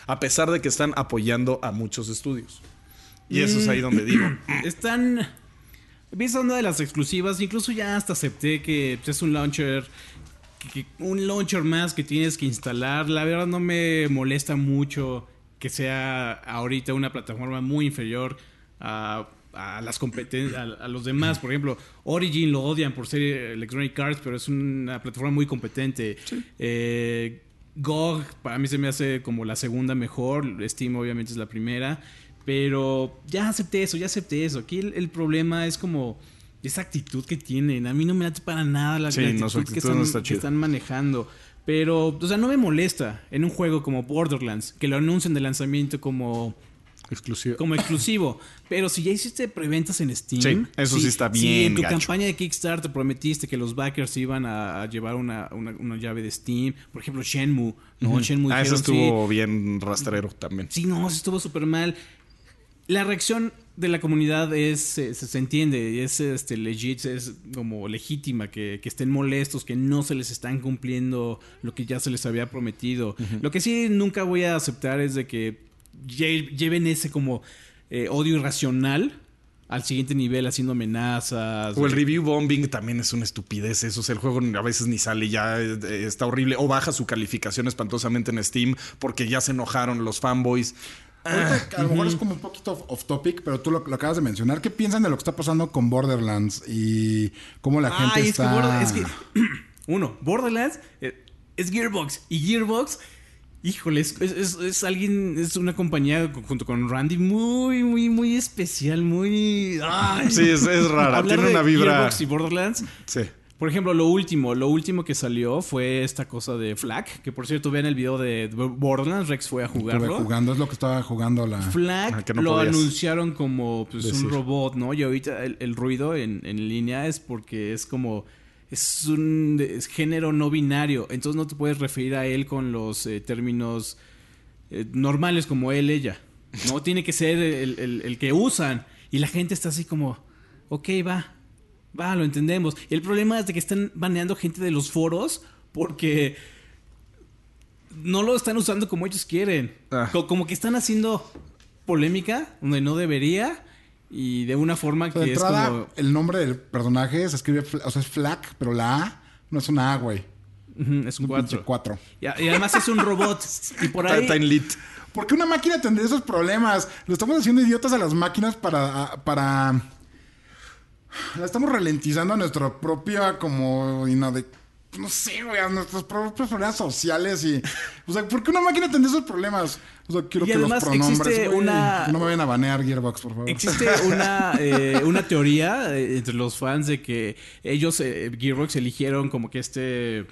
A pesar de que están apoyando a muchos estudios. Y eso es ahí donde digo. Están. ¿Ves onda de las exclusivas? Incluso ya hasta acepté que pues, es un launcher. Que- un launcher más que tienes que instalar. La verdad no me molesta mucho que sea ahorita una plataforma muy inferior a, a las competen- a, a los demás. Por ejemplo, Origin lo odian por ser Electronic Arts, pero es una plataforma muy competente. Eh, GOG para mí se me hace como la segunda mejor. Steam obviamente es la primera. Pero ya acepté eso, ya acepté eso. Aquí el, el problema es como esa actitud que tienen. A mí no me late para nada la, Sí, no, actitud, que, están, no está que chida. están manejando. Pero, o sea, no me molesta en un juego como Borderlands que lo anuncien de lanzamiento como, Exclusivo. como exclusivo. Pero si ya hiciste preventas en Steam. Sí, eso sí está Si bien en tu gacho. campaña de Kickstarter prometiste que los backers iban a, a llevar una, una- una llave de Steam. Por ejemplo, Shenmue. ¿no? Shenmue Ah, eso sí, estuvo bien rastrero también. Sí, no, sí estuvo súper mal. La reacción de la comunidad es, eh, se, se entiende, es este, legit, es como legítima, que, que estén molestos, que no se les están cumpliendo lo que ya se les había prometido. Lo que sí nunca voy a aceptar es de que lle- lleven ese como eh, odio irracional al siguiente nivel haciendo amenazas. O el review bombing también es una estupidez. Eso es el juego a veces ni sale ya, eh, está horrible. O baja su calificación espantosamente en Steam porque ya se enojaron los fanboys. Ahorita, a lo mejor es como un poquito off, off topic, pero tú lo, lo acabas de mencionar. ¿Qué piensan de lo que está pasando con Borderlands y cómo la gente Ay, está... es que, es que- uno, Borderlands eh, es Gearbox. Y Gearbox, híjole, es, es- es- es alguien, es una compañía co- junto con Randy muy, muy, muy especial, muy. ay. Sí, es, es rara. Tiene una vibra. Gearbox y Borderlands. Sí. Por ejemplo, lo último, lo último que salió fue esta cosa de Flag, que por cierto, vean el video de Borderlands, Rex fue a Estuve jugarlo. jugando, es lo que estaba jugando la... Flag Ah, que no lo anunciaron como pues, decir. un robot, ¿no? Y ahorita el, el ruido en, en línea es porque es como. Es un es género no binario. Entonces no te puedes referir a él con los eh, términos eh, normales como él, ella. No tiene que ser el, el- el que usan. Y la gente está así como. Ok, va. Va, lo entendemos. Y el problema es de que están baneando gente de los foros porque no lo están usando como ellos quieren. Ah. Co- Como que están haciendo polémica donde no debería y de una forma De que es entrada, como... el nombre del personaje se escribe, o sea, es Flack, pero la A no es una A, güey. Es un Un pinche 4. cuatro. Y, a- y además es un robot. y por ahí... en lit. ¿Por qué una máquina tendría esos problemas? Lo estamos haciendo idiotas a las máquinas para... para... La estamos ralentizando a nuestra propia como... no, sé, güey, a nuestros propios problemas sociales y... O sea, ¿por qué una máquina tendría esos problemas? O sea, quiero Y que además los pronombres... existe una- No me vayan a banear Gearbox, por favor. Existe una, eh, una teoría eh, entre los fans de que ellos, eh, Gearbox, eligieron como que este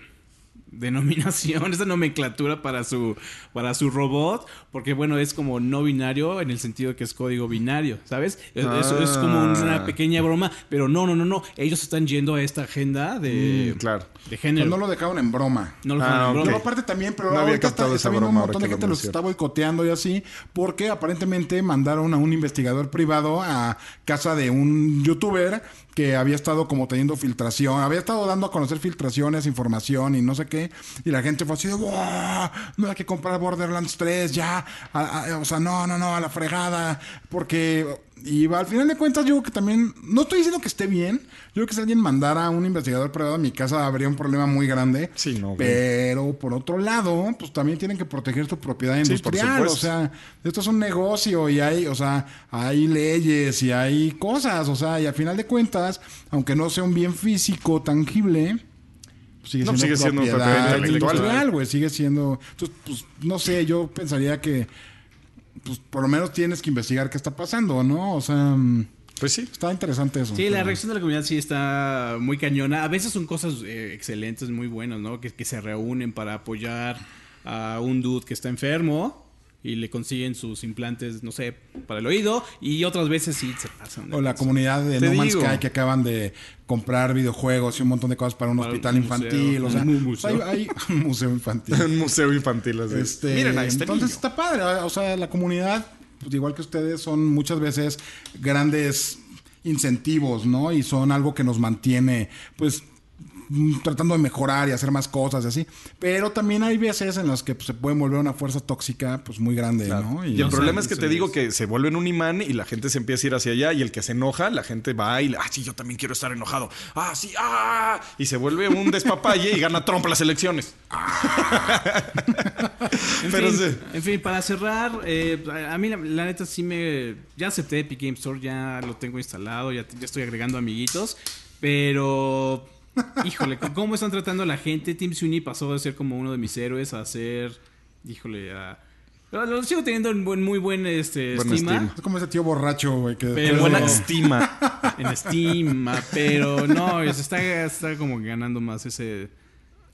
denominación, esta nomenclatura para su, para su robot, porque bueno, es como no binario en el sentido de que es código binario, ¿sabes? Es- Eso es como Ah. una pequeña broma, pero no, no, no, no, ellos están yendo a esta agenda de, Mm, claro. de género. no lo dejaron en broma. No lo Ah, dejaron en broma. Pero aparte también, pero No había ahorita captado está, esa está viendo un broma montón ahora de gente lo los está boicoteando y así, porque aparentemente mandaron a un investigador privado a casa de un youtuber que había estado como teniendo filtración, había estado dando a conocer filtraciones, información y no sé qué, y la gente fue así de, "Wow, no hay que comprar Borderlands 3 ya, a- a- o sea, no, no, no, a la fregada, porque... Y al final de cuentas, yo creo que también, no estoy diciendo que esté bien, yo creo que si alguien mandara a un investigador privado a mi casa habría un problema muy grande. Sí, no, güey. Pero por otro lado, pues también tienen que proteger su propiedad Sí, industrial. o supuesto. sea, esto es un negocio y hay, o sea, hay leyes y hay cosas. O sea, y al final de cuentas, aunque no sea un bien físico tangible, pues sigue No, siendo, sigue siendo propiedad, propiedad intelectual. güey. Sigue siendo. Entonces, pues, no sé, yo pensaría que, pues, por lo menos tienes que investigar qué está pasando, ¿no? O sea, mm, Pues sí. está interesante eso. Sí, la reacción de la comunidad sí está muy cañona. A veces son cosas eh, excelentes, muy buenas, ¿no? Que, que se reúnen para apoyar a un dude que está enfermo y le consiguen sus implantes, no sé, para el oído. Y otras veces sí se pasan. de O la comunidad de Te No Man's. Sky que acaban de comprar videojuegos y un montón de cosas para un Para hospital un infantil. museo. O sea, Un pues hay, museo. hay un museo infantil. Un museo infantil así. Este, Miren a este entonces niño. está padre. O sea, la comunidad, pues, igual que ustedes, son muchas veces grandes incentivos, ¿no? Y son algo que nos mantiene, pues tratando de mejorar y hacer más cosas y así. Pero también hay veces en las que pues, se puede volver una fuerza tóxica pues muy grande, ¿no? Y el sea, problema es que te digo que se vuelven un imán y la gente se empieza a ir hacia allá y el que se enoja, la gente va y, ah, sí, yo también quiero estar enojado. Ah, sí, ah. Y se vuelve un despapalle y gana Trump las elecciones. En, Pero fin, sí. en fin, para cerrar, eh, a a mí la, la neta sí me... Ya acepté Epic Game Store, ya lo tengo instalado, ya, ya estoy agregando amiguitos, pero... Híjole, ¿cómo están tratando a la gente? Tim Sweeney pasó de ser como uno de mis héroes a ser... Híjole, a... Lo, sigo teniendo en buen- muy buen este, Buena estima. estima. Es como ese tío borracho, güey, que Pero Buena estima. en ah, pero no, es- está, está como ganando más ese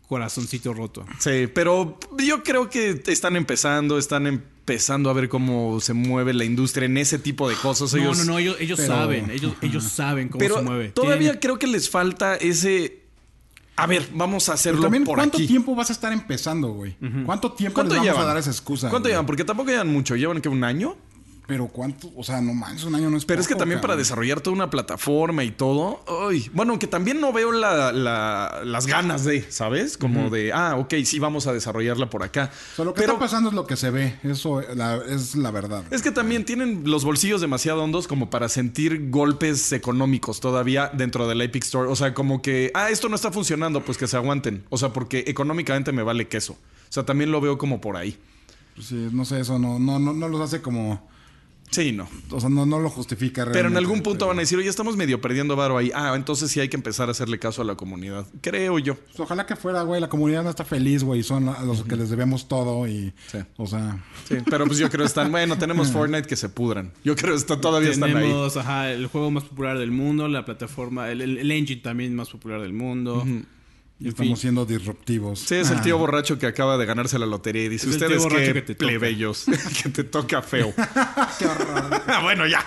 corazoncito roto. Sí, pero yo creo que están empezando, están empezando a ver cómo se mueve la industria en ese tipo de cosas. No, Ellos- no, no, ellos, ellos pero- saben, ellos, ellos saben cómo Pero se mueve. todavía Tienen- creo que les falta ese. A ver, vamos a Pero hacerlo también, por ¿cuánto aquí. tiempo vas a estar empezando, güey? ¿Cuánto tiempo ¿Cuánto les vamos llevan? a dar esa excusa? ¿Cuánto güey? llevan? Porque tampoco llevan mucho. ¿Llevan que un año? Pero cuánto, o sea, no manches, un año no es Pero es que también para desarrollar toda una plataforma y todo. Ay, bueno, que también no veo la- la- las ganas de, ¿sabes? Como de, ah, ok, sí, vamos a desarrollarla por acá. O sea, lo que Pero está pasando es lo que se ve. Eso la- es la verdad. es que también tienen los bolsillos demasiado hondos como para sentir golpes económicos todavía dentro del Epic Store. O sea, como que, ah, esto no está funcionando, pues que se aguanten. O sea, porque económicamente me vale queso. O sea, también lo veo como por ahí. Pues sí, no sé, eso no, no, no, no los hace como. Sí, no. O sea, no, no lo justifica realmente. Pero en algún punto van a decir, oye, estamos medio perdiendo varo ahí. Ah, entonces sí hay que empezar a hacerle caso a la comunidad. Creo yo. Pues ojalá que fuera, güey. La comunidad no está feliz, güey. Son a los que les debemos todo y. Sí. O sea. Sí, pero pues yo creo que están, bueno, tenemos Fortnite que se pudran. Yo creo que está, todavía están ahí. Tenemos, ajá, el juego más popular del mundo, la plataforma, el, el- el engine también más popular del mundo. Y En estamos fin. siendo disruptivos. Sí, es el Ah. tío borracho que acaba de ganarse la lotería y dice, Es ustedes qué que te toca". plebeyos, que te toca feo. Qué horror. bueno, ya.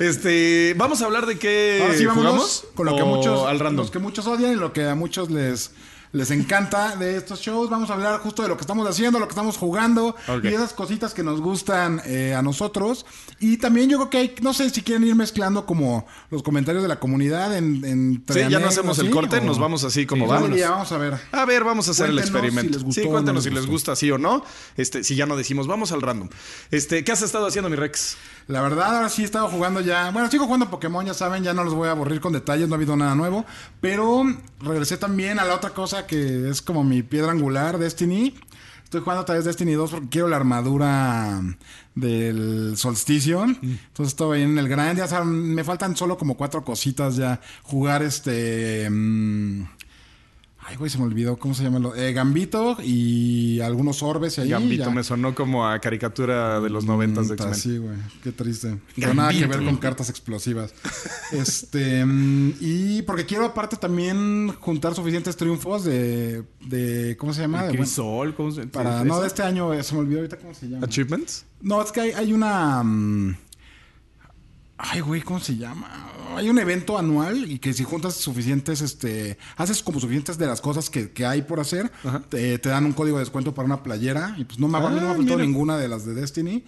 Este, vamos a hablar de qué Ahora sí, jugamos con lo que muchos, al random. los que muchos odian y lo que a muchos les, les encanta de estos shows. Vamos a hablar justo de lo que estamos haciendo, lo que estamos jugando y esas cositas que nos gustan eh, a nosotros. Y también yo creo que hay, no sé si quieren ir mezclando como los comentarios de la comunidad en, en Sí, ya no hacemos el corte, nos vamos así como vamos. vamos. vamos a ver. A ver, vamos a hacer el experimento. si gustó sí, no cuéntanos si les gusta, sí o no. Este, si ya no decimos, vamos al random. Este, ¿qué has estado haciendo, mi Rex? La verdad, ahora sí he estado jugando ya. Bueno, sigo jugando Pokémon, ya saben, ya no los voy a aburrir con detalles, no ha habido nada nuevo. Pero regresé también a la otra cosa que es como mi piedra angular, Destiny. Estoy jugando otra vez Destiny 2 porque quiero la armadura del solsticio. Entonces estoy en el grind. Ya saben, me faltan solo como cuatro cositas ya. Jugar este. mm, Ay, güey, se me olvidó. ¿Cómo se llama? lo- Eh, Gambito y algunos orbes ahí. Gambito ya. me sonó como a caricatura de los noventas de X-Men. Sí, güey. Qué triste. Pero nada que ver con cartas explosivas. este. mm, Y porque quiero, aparte, también juntar suficientes triunfos de. de ¿Cómo se llama? De- Crisol, ¿cómo se para, no, de este año, eh, se me olvidó ahorita cómo se llama. ¿Achievements? No, es que hay, hay una. mm, Ay, güey, ¿cómo se llama? Hay un evento anual y que si juntas suficientes, este, haces como suficientes de las cosas que, que hay por hacer, te, te dan un código de descuento para una playera. Y pues no me, ha- a mí no me ha Ah, faltado ninguna de las de Destiny.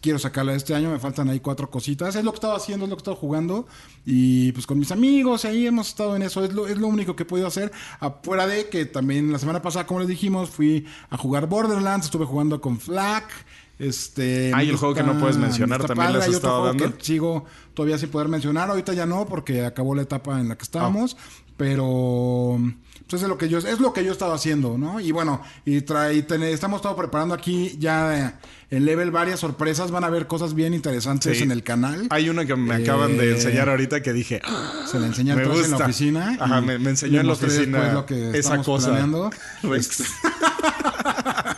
Quiero sacarla este año, me faltan ahí cuatro cositas. Es lo que estaba haciendo, es lo que estaba jugando. Y pues con mis amigos, ahí hemos estado en eso. Es lo, es lo único que he podido hacer. Afuera de que también la semana pasada, como les dijimos, fui a jugar Borderlands, estuve jugando con Flack. Este, Ah, y el juego que no puedes mencionar, también le has Hay otro estado dando. que sigo todavía sin poder mencionar. Ahorita ya no, porque acabó la etapa en la que estábamos. Pero pues es lo que yo es lo que yo estaba haciendo, ¿no? Y bueno, y trae, ten- estamos todo preparando aquí ya eh, en level varias sorpresas. Van a ver cosas bien interesantes Sí. en el canal. Hay una que me acaban de Eh, enseñar ahorita que dije, "Ah, Se la enseñé Me entonces en la gusta. oficina. Ajá, y me- me enseñó les en la oficina lo que esa cosa.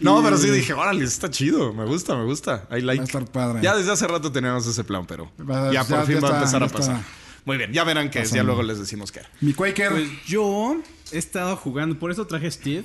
no, pero sí dije, órale, está chido, me gusta, me gusta. I like. Va a estar padre. Ya desde hace rato teníamos ese plan, pero Va- ya por ya- fin ya va a empezar a está pasar. Muy bien, ya verán que es, ya luego les decimos qué era. Mi Quaker. Pues yo he estado jugando, por eso traje Steve.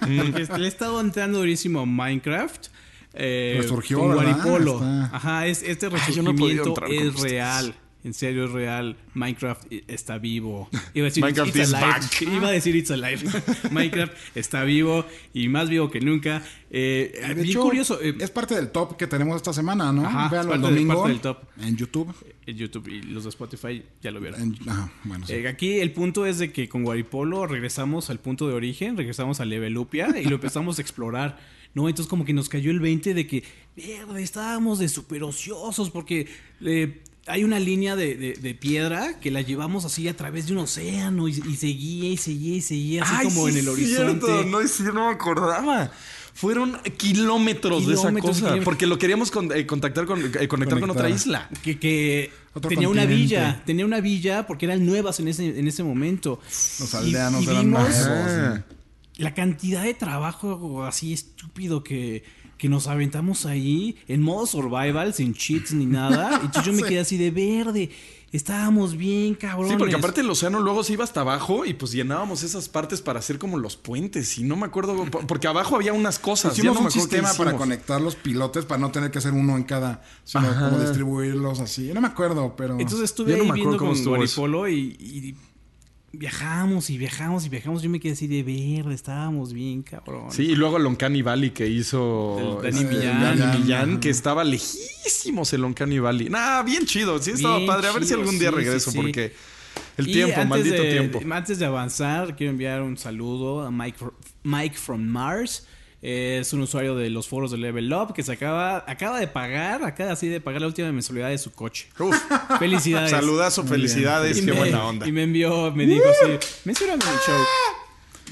Porque le he estado entrando durísimo a Minecraft. Eh, Resurgió, con. Guaripolo. Ajá, es, este no resurgimiento es ustedes. En serio, es real. Minecraft está vivo. Iba a decir Minecraft it's is alive. back. Iba a decir It's Alive. Minecraft está vivo y más vivo que nunca. Eh, De bien hecho, curioso. eh, es parte del top que tenemos esta semana, ¿no? Ajá, Véanlo el parte de- domingo parte del top. en YouTube. en YouTube y los de Spotify ya lo vieron. En- ajá, bueno, sí. Eh, aquí el punto es de que con Guaripolo regresamos al punto de origen, regresamos a Levelupia y lo empezamos a explorar. ¿no? Entonces como que nos cayó el 20 de que, mierda, estábamos de super ociosos porque eh, hay una línea de, de- de piedra que la llevamos así a través de un océano y, y seguía y seguía y seguía así como sí en el es horizonte. cierto, no, es cierto, no me acordaba. Fueron kilómetros, de esa cosa. kilómetros. Porque lo queríamos con- eh, contactar con, eh, conectar con otra isla. Que, tenía una villa, tenía una villa porque eran nuevas en ese, en ese momento. Los aldeanos y eran vimos- nuevos, Ah. sí. La cantidad de trabajo así estúpido que, que nos aventamos ahí en modo survival, sin cheats ni nada. Y entonces yo me Sí. quedé así de verde. Estábamos bien, cabrón. Sí, porque aparte el océano luego se iba hasta abajo y pues llenábamos esas partes para hacer como los puentes. Y no me acuerdo, po- porque abajo había unas cosas. ya Hicimos no me un sistema para conectar los pilotes para no tener que hacer uno en cada, sino Ajá. como distribuirlos así. No me acuerdo, pero Entonces estuve no ahí me acuerdo viendo cómo con. Guaripolo y, y viajamos y viajamos y viajamos. Yo me quedé así de verde, estábamos bien, cabrón. Sí, y luego el Uncanny Valley que hizo El Danny este, Millán. Danny Millán, que estaba lejísimos el Uncanny Valley. Nah, bien chido, sí estaba Bien padre. A ver si algún día sí, regreso, sí, sí. porque el Y tiempo, maldito de- tiempo. Antes de avanzar, quiero enviar un saludo a Mike, Mike from Mars. Es un usuario de los foros de Level Up que se acaba, acaba de pagar, acaba así de pagar la última mensualidad de su coche. Uf, Felicidades. saludazo, felicidades, qué me- buena onda. Y me envió, me dijo así, mencióname en el show.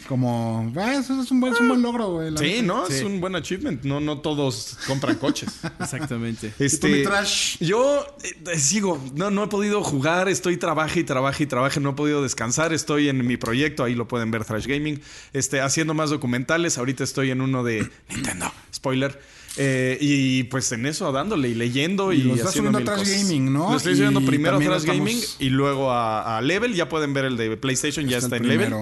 Como, "Ah, eso es un buen, es un buen logro, güey. Sí, neta". ¿no? Sí. Es un buen achievement. No, no todos compran coches. Exactamente. ¿Y Este, tú, mi trash? Yo eh, sigo, no, no he podido jugar, estoy trabaje y trabaje y trabaje, no he podido descansar, estoy en mi proyecto, ahí lo pueden ver, Thrash Gaming, este, haciendo más documentales, ahorita estoy en uno de Nintendo, spoiler, eh, y pues en eso dándole y leyendo y, Y lo subiendo cosas. Gaming, ¿no? Lo estoy subiendo primero a estamos- Gaming y luego a, a Level, ya pueden ver el de PlayStation, ya está el en Level.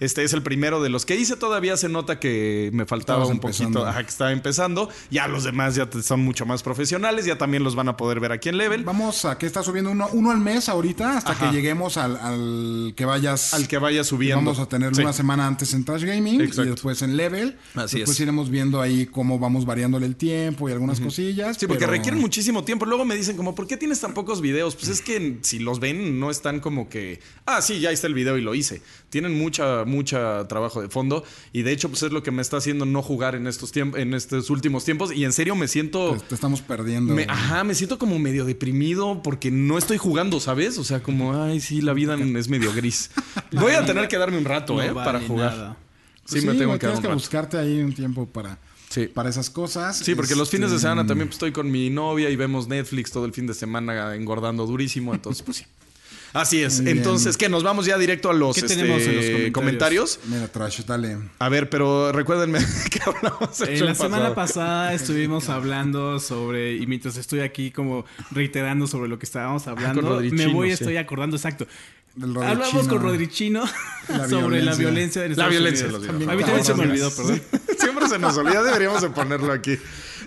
Este es el primero de los que hice. Todavía se nota que me faltaba Estabas un poquito. Ajá, que estaba empezando. Ya los demás ya son mucho más profesionales. Ya también los van a poder ver aquí en Level. Vamos a que está subiendo uno, uno al mes ahorita hasta Ajá. que lleguemos al, al que vayas. Al que vaya subiendo. Vamos a tenerlo Sí. una semana antes en Trash Gaming Exacto. y después en Level. Así después es. iremos viendo ahí cómo vamos variándole el tiempo y algunas cosillas. Sí, porque requieren muchísimo tiempo. Luego me dicen como, ¿por qué tienes tan pocos videos? Pues es que si los ven no están como que, ah, sí, ya está el video y lo hice. Tienen mucha, mucha trabajo de fondo y de hecho pues es lo que me está haciendo no jugar en estos tiempos, en estos últimos tiempos y en serio me siento... Te, te estamos perdiendo. me- ajá, me siento como medio deprimido porque no estoy jugando, ¿sabes? O sea, como, ay, sí, la vida es medio gris. Voy a tener que darme un rato, No ¿eh? vale para jugar. nada. Sí, me tengo que dar tienes un que buscarte ahí un tiempo para, Sí. para esas cosas. Sí, porque los fines de Este, semana también pues, estoy con mi novia y vemos Netflix todo el fin de semana engordando durísimo. Entonces, pues sí. Así es. Muy bien. Entonces, ¿qué? Nos vamos ya directo a los, ¿Qué este, tenemos en los comentarios? comentarios. Mira, Trash, dale. A ver, pero recuérdenme que hablamos el En show la semana pasado. pasada estuvimos hablando sobre, y mientras estoy aquí como reiterando sobre lo que estábamos hablando, me voy, sí. estoy acordando, exacto. Hablamos con Rodrichino La sobre la violencia. violencia en La Estados violencia en Unidos. A mí también se me olvidó, perdón. Siempre se nos olvida, deberíamos de ponerlo aquí.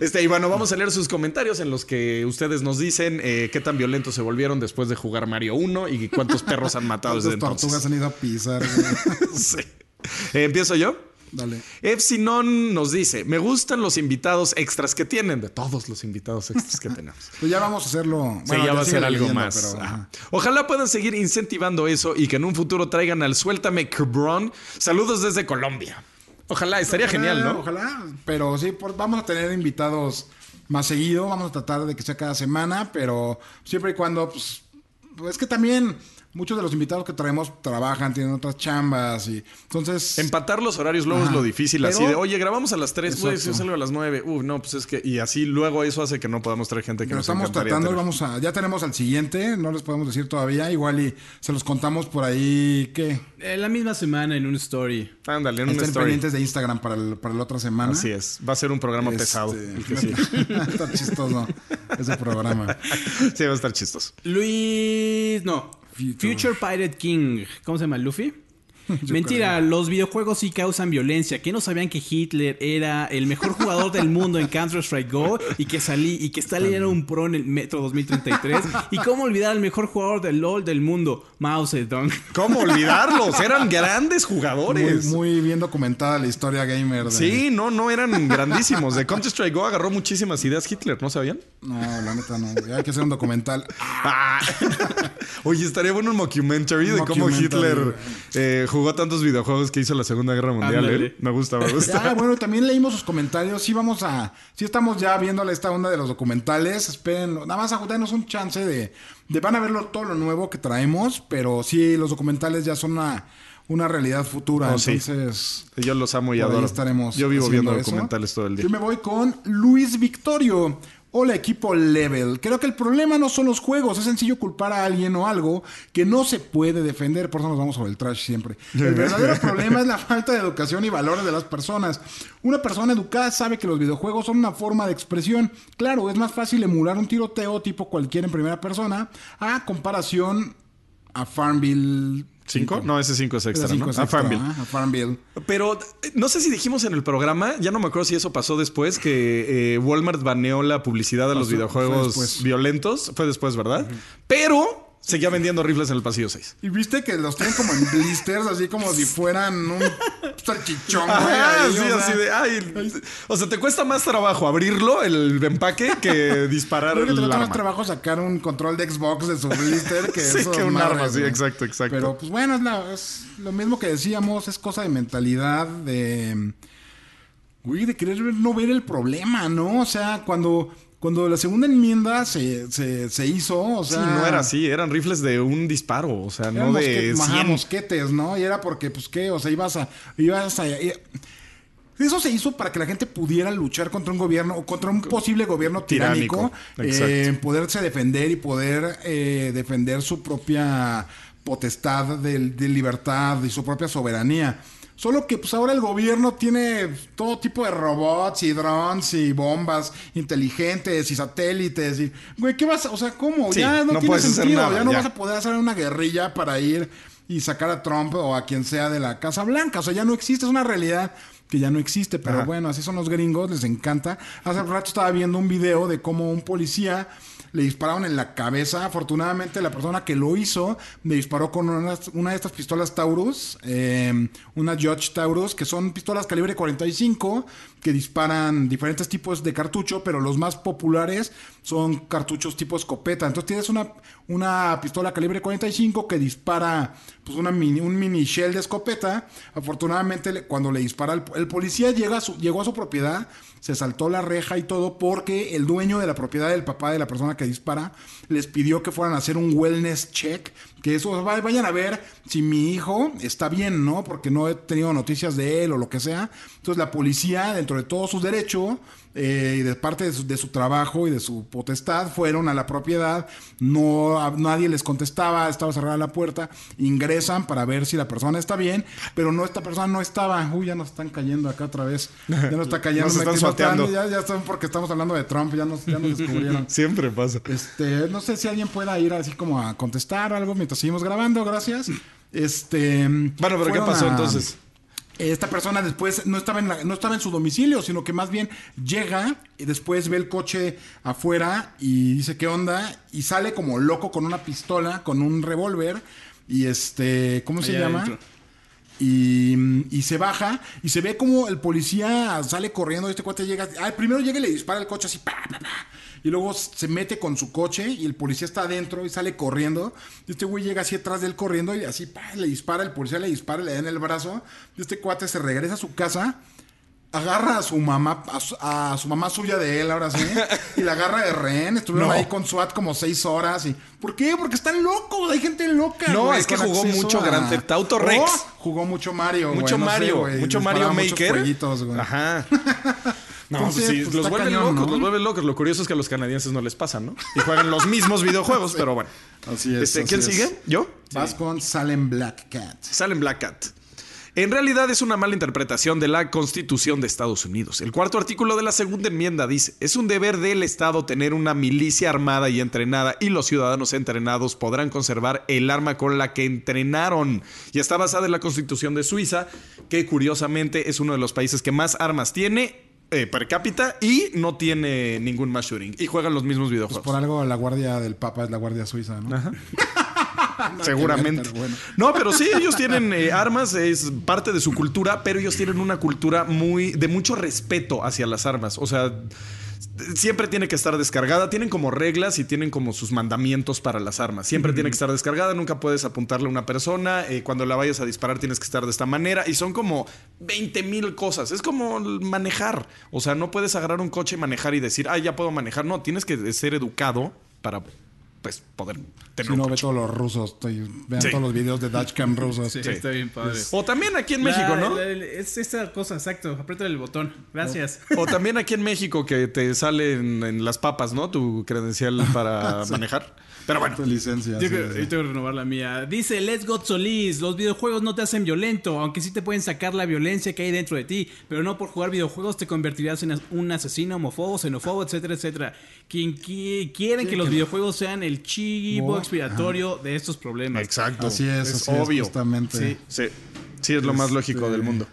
Este, y bueno, vamos a leer sus comentarios en los que ustedes nos dicen eh, qué tan violentos se volvieron después de jugar Mario 1 y cuántos perros han matado desde Las tortugas entonces. han ido a pisar. Sí. Eh, ¿Empiezo yo? Dale. Epsilon nos dice, me gustan los invitados extras que tienen, de todos los invitados extras que tenemos. Pues ya vamos a hacerlo. Sí, ya va a ser algo leyendo, más. pero. Ojalá puedan seguir incentivando eso y que en un futuro traigan al Suéltame Cabron. Saludos desde Colombia. Ojalá, estaría genial, ¿no? Ojalá, pero sí, por- vamos a tener invitados más seguido, vamos a tratar de que sea cada semana, pero siempre y cuando, pues, pues es que también muchos de los invitados que traemos trabajan, tienen otras chambas y entonces... Empatar los horarios luego es lo difícil, así de, oye, grabamos a las 3, pues Exacto. yo salgo a las 9. Uh, no, pues es que, y así luego eso hace que no podamos traer gente que Pero nos estamos tratando, tener. vamos a, ya tenemos al siguiente, no les podemos decir todavía, igual y se los contamos por ahí que Eh, la misma semana en un story. Ándale, en una estén story. pendientes de Instagram para, el- para la otra semana. Así es, va a ser un programa Este, pesado. el que sigue. Está chistoso ese programa. sí, va a estar chistoso. Luis. No. Future. Pirate King. ¿Cómo se llama? ¿Luffy? Mentira, los videojuegos sí causan violencia. ¿Qué no sabían que Hitler era el mejor jugador del mundo en Counter-Strike Go y que salí y que Stalin era un pro en el Metro 2033? ¿Y cómo olvidar al mejor jugador del LoL del mundo, Mao Zedong? ¿Cómo olvidarlos? Eran grandes Muy, jugadores. muy bien documentada la historia gamer. de- Sí, no, no eran grandísimos. De Counter-Strike Go agarró muchísimas ideas Hitler, ¿no sabían? No, la neta no. Hay que hacer un documental. Ah. Oye, estaría bueno un mockumentary de cómo Hitler eh, jugó tantos videojuegos que hizo la Segunda Guerra Mundial. ¿eh? Me gusta, me Ah, gusta. bueno, también leímos sus comentarios. Sí, vamos a. Sí, estamos ya viéndole esta onda de los documentales. Esperen, nada más denos un chance de, de. Van a verlo todo lo nuevo que traemos. Pero sí, los documentales ya son una, una realidad futura. Oh, sí. entonces. Yo los amo y adoro. estaremos. Yo vivo viendo eso. documentales todo el día. Yo me voy con Luis Victorio. Hola equipo Level. Creo que el problema no son los juegos. Es sencillo culpar a alguien o algo que no se puede defender. Por eso nos vamos sobre el trash siempre. El verdadero problema es la falta de educación y valores de las personas. Una persona educada sabe que los videojuegos son una forma de expresión. Claro, es más fácil emular un tiroteo tipo cualquiera en primera persona a comparación a Farmville. ¿Cinco? No, ese cinco es extra, Cinco ¿no? es A Farmville. A Farmville. Pero eh, no sé si dijimos en el programa, ya no me acuerdo si eso pasó después, que eh, Walmart baneó la publicidad de los videojuegos violentos. Fue después, ¿verdad? Pero seguía vendiendo rifles en el pasillo 6. Y viste que los tienen como en blisters, así como si fueran un salchichón, güey. Ah, sí, o sea. así de. Ay, o sea, te cuesta más trabajo abrirlo, el empaque, que disparar Creo que te cuesta más trabajo sacar un control de Xbox de su blister que Sí, eso, que un madre, arma, sí, güey. exacto, exacto. Pero pues bueno, es, la- es lo mismo que decíamos, es cosa de mentalidad, de... Güey, de querer ver- no ver el problema, ¿no? O sea, cuando, cuando la segunda enmienda se, se, se hizo, o Sí, sea... no era así, eran rifles de un disparo, o sea, eran no de mosque- ajá, 100. mosquetes, ¿no? Y era porque, pues, ¿qué? O sea, ibas a... Ibas a eso se hizo para que la gente pudiera luchar contra un gobierno o contra un posible gobierno tiránico, Tiránico, eh, poderse defender y poder eh, defender su propia potestad de, de libertad y su propia soberanía. Solo que pues ahora el gobierno tiene todo tipo de robots y drones y bombas inteligentes y satélites y güey, ¿qué vas a, o sea, cómo? Sí, ya no, no tiene sentido, nada, ya no ya. vas a poder hacer una guerrilla para ir y sacar a Trump o a quien sea de la Casa Blanca, o sea, ya no existe, es una realidad que ya no existe, pero Ajá. bueno, así son los gringos, les encanta. Hace rato estaba viendo un video de cómo un policía le dispararon en la cabeza. Afortunadamente, la persona que lo hizo le disparó con una, de estas pistolas Taurus, eh, una Judge Taurus, que son pistolas calibre 45 que disparan diferentes tipos de cartucho, pero los más populares son cartuchos tipo escopeta. Entonces tienes una, una pistola calibre 45 que dispara pues una mini, un mini shell de escopeta. Afortunadamente, cuando le dispara el, el policía llega a su- llegó a su propiedad, se saltó la reja y todo porque el dueño de la propiedad del papá de la persona que dispara les pidió que fueran a hacer un wellness check, que eso va- vayan a ver si mi hijo está bien, ¿no? Porque no he tenido noticias de él o lo que sea. Entonces la policía, dentro de todo su derecho eh, y de parte de su, de su trabajo y de su potestad, fueron a la propiedad, no a- nadie les contestaba, estaba cerrada la puerta, ingresan para ver si la persona está bien, pero no esta persona no estaba. Uy, ya nos están cayendo acá otra vez. Ya nos está cayendo. Nos están que suateando. ya, ya están porque estamos hablando de Trump, ya nos, ya nos descubrieron. Siempre pasa. Este, no sé si alguien pueda ir así como a contestar algo mientras seguimos grabando, gracias. Este, Bueno, pero ¿qué pasó a- entonces? Esta persona después no estaba, en la- no estaba en su domicilio, sino que más bien llega y después ve el coche afuera y dice qué onda y sale como loco con una pistola, con un revólver y este, ¿cómo se Allá llama? adentro. Y, y se baja y se ve como el policía sale corriendo. Este cuate llega. Ah, primero llega y le dispara el coche así. pa, pa, pa, y luego se mete con su coche y el policía está adentro y sale corriendo. Y este güey llega así atrás de él corriendo y así pa, le dispara. El policía le dispara, le da en el brazo. Y este cuate se regresa a su casa. Agarra a su mamá, a su, a su mamá suya de él, ahora sí, y la agarra de rehén. Estuvieron No. ahí con SWAT como seis horas. Y, ¿Por qué? Porque están locos, hay gente loca. No, güey, es que jugó mucho a- Grand Theft Auto Rex. Oh, jugó mucho Mario, güey, Mucho sé, Mario, güey, mucho Mario Maker. güey. Ajá. No, Entonces, pues sí, pues, los vuelven cañón, locos, ¿no? los vuelven locos. Lo curioso es que a los canadienses no les pasa, ¿no? Y juegan los mismos videojuegos, pero bueno. Así es, Este, así ¿Quién es. sigue? ¿Yo? Vas con Salem Black Cat. Salen Black Cat. En realidad es una mala interpretación de la Constitución de Estados Unidos. El cuarto artículo de la segunda enmienda dice, es un deber del Estado tener una milicia armada y entrenada y los ciudadanos entrenados podrán conservar el arma con la que entrenaron. Y está basada en la Constitución de Suiza, que curiosamente es uno de los países que más armas tiene eh, per cápita y no tiene ningún mass shooting. Y juegan los mismos Pues videojuegos. por algo la guardia del Papa es la guardia suiza, ¿no? Seguramente. pero bueno. No, pero sí, ellos tienen eh, armas, es parte de su cultura, pero ellos tienen una cultura muy de mucho respeto hacia las armas. O sea, siempre tiene que estar descargada. Tienen como reglas y tienen como sus mandamientos para las armas. Siempre tiene que estar descargada, nunca puedes apuntarle a una persona. eh, cuando la vayas a disparar tienes que estar de esta manera. Y son como 20 mil cosas. Es como manejar. O sea, no puedes agarrar un coche y manejar y decir, ah, ya puedo manejar. No, tienes que ser educado para pues poder tener Si un no, ve coche. todos los rusos. estoy- vean Sí. todos los videos de Dashcam rusos. Sí, está bien padre. O también aquí en La- México, ¿no? la- la- es esta cosa, exacto. Aprieta el botón. Gracias. O también aquí en México que te salen en las papas, ¿no? Tu credencial para manejar. Pero bueno. Tu licencia. Yo, sí, creo- sí. yo tengo que renovar la mía. Dice Let's Go Solís, los videojuegos no te hacen violento, aunque sí te pueden sacar la violencia que hay dentro de ti, pero no por jugar videojuegos te convertirás en un asesino homófobo, xenófobo, etcétera, etcétera. Quien qui- quieren que los videojuegos sean el chivo expiatorio de estos problemas. Exacto. Así es, es así es, obvio. justamente. Sí. Sí. Sí, es lo más Este- lógico del mundo.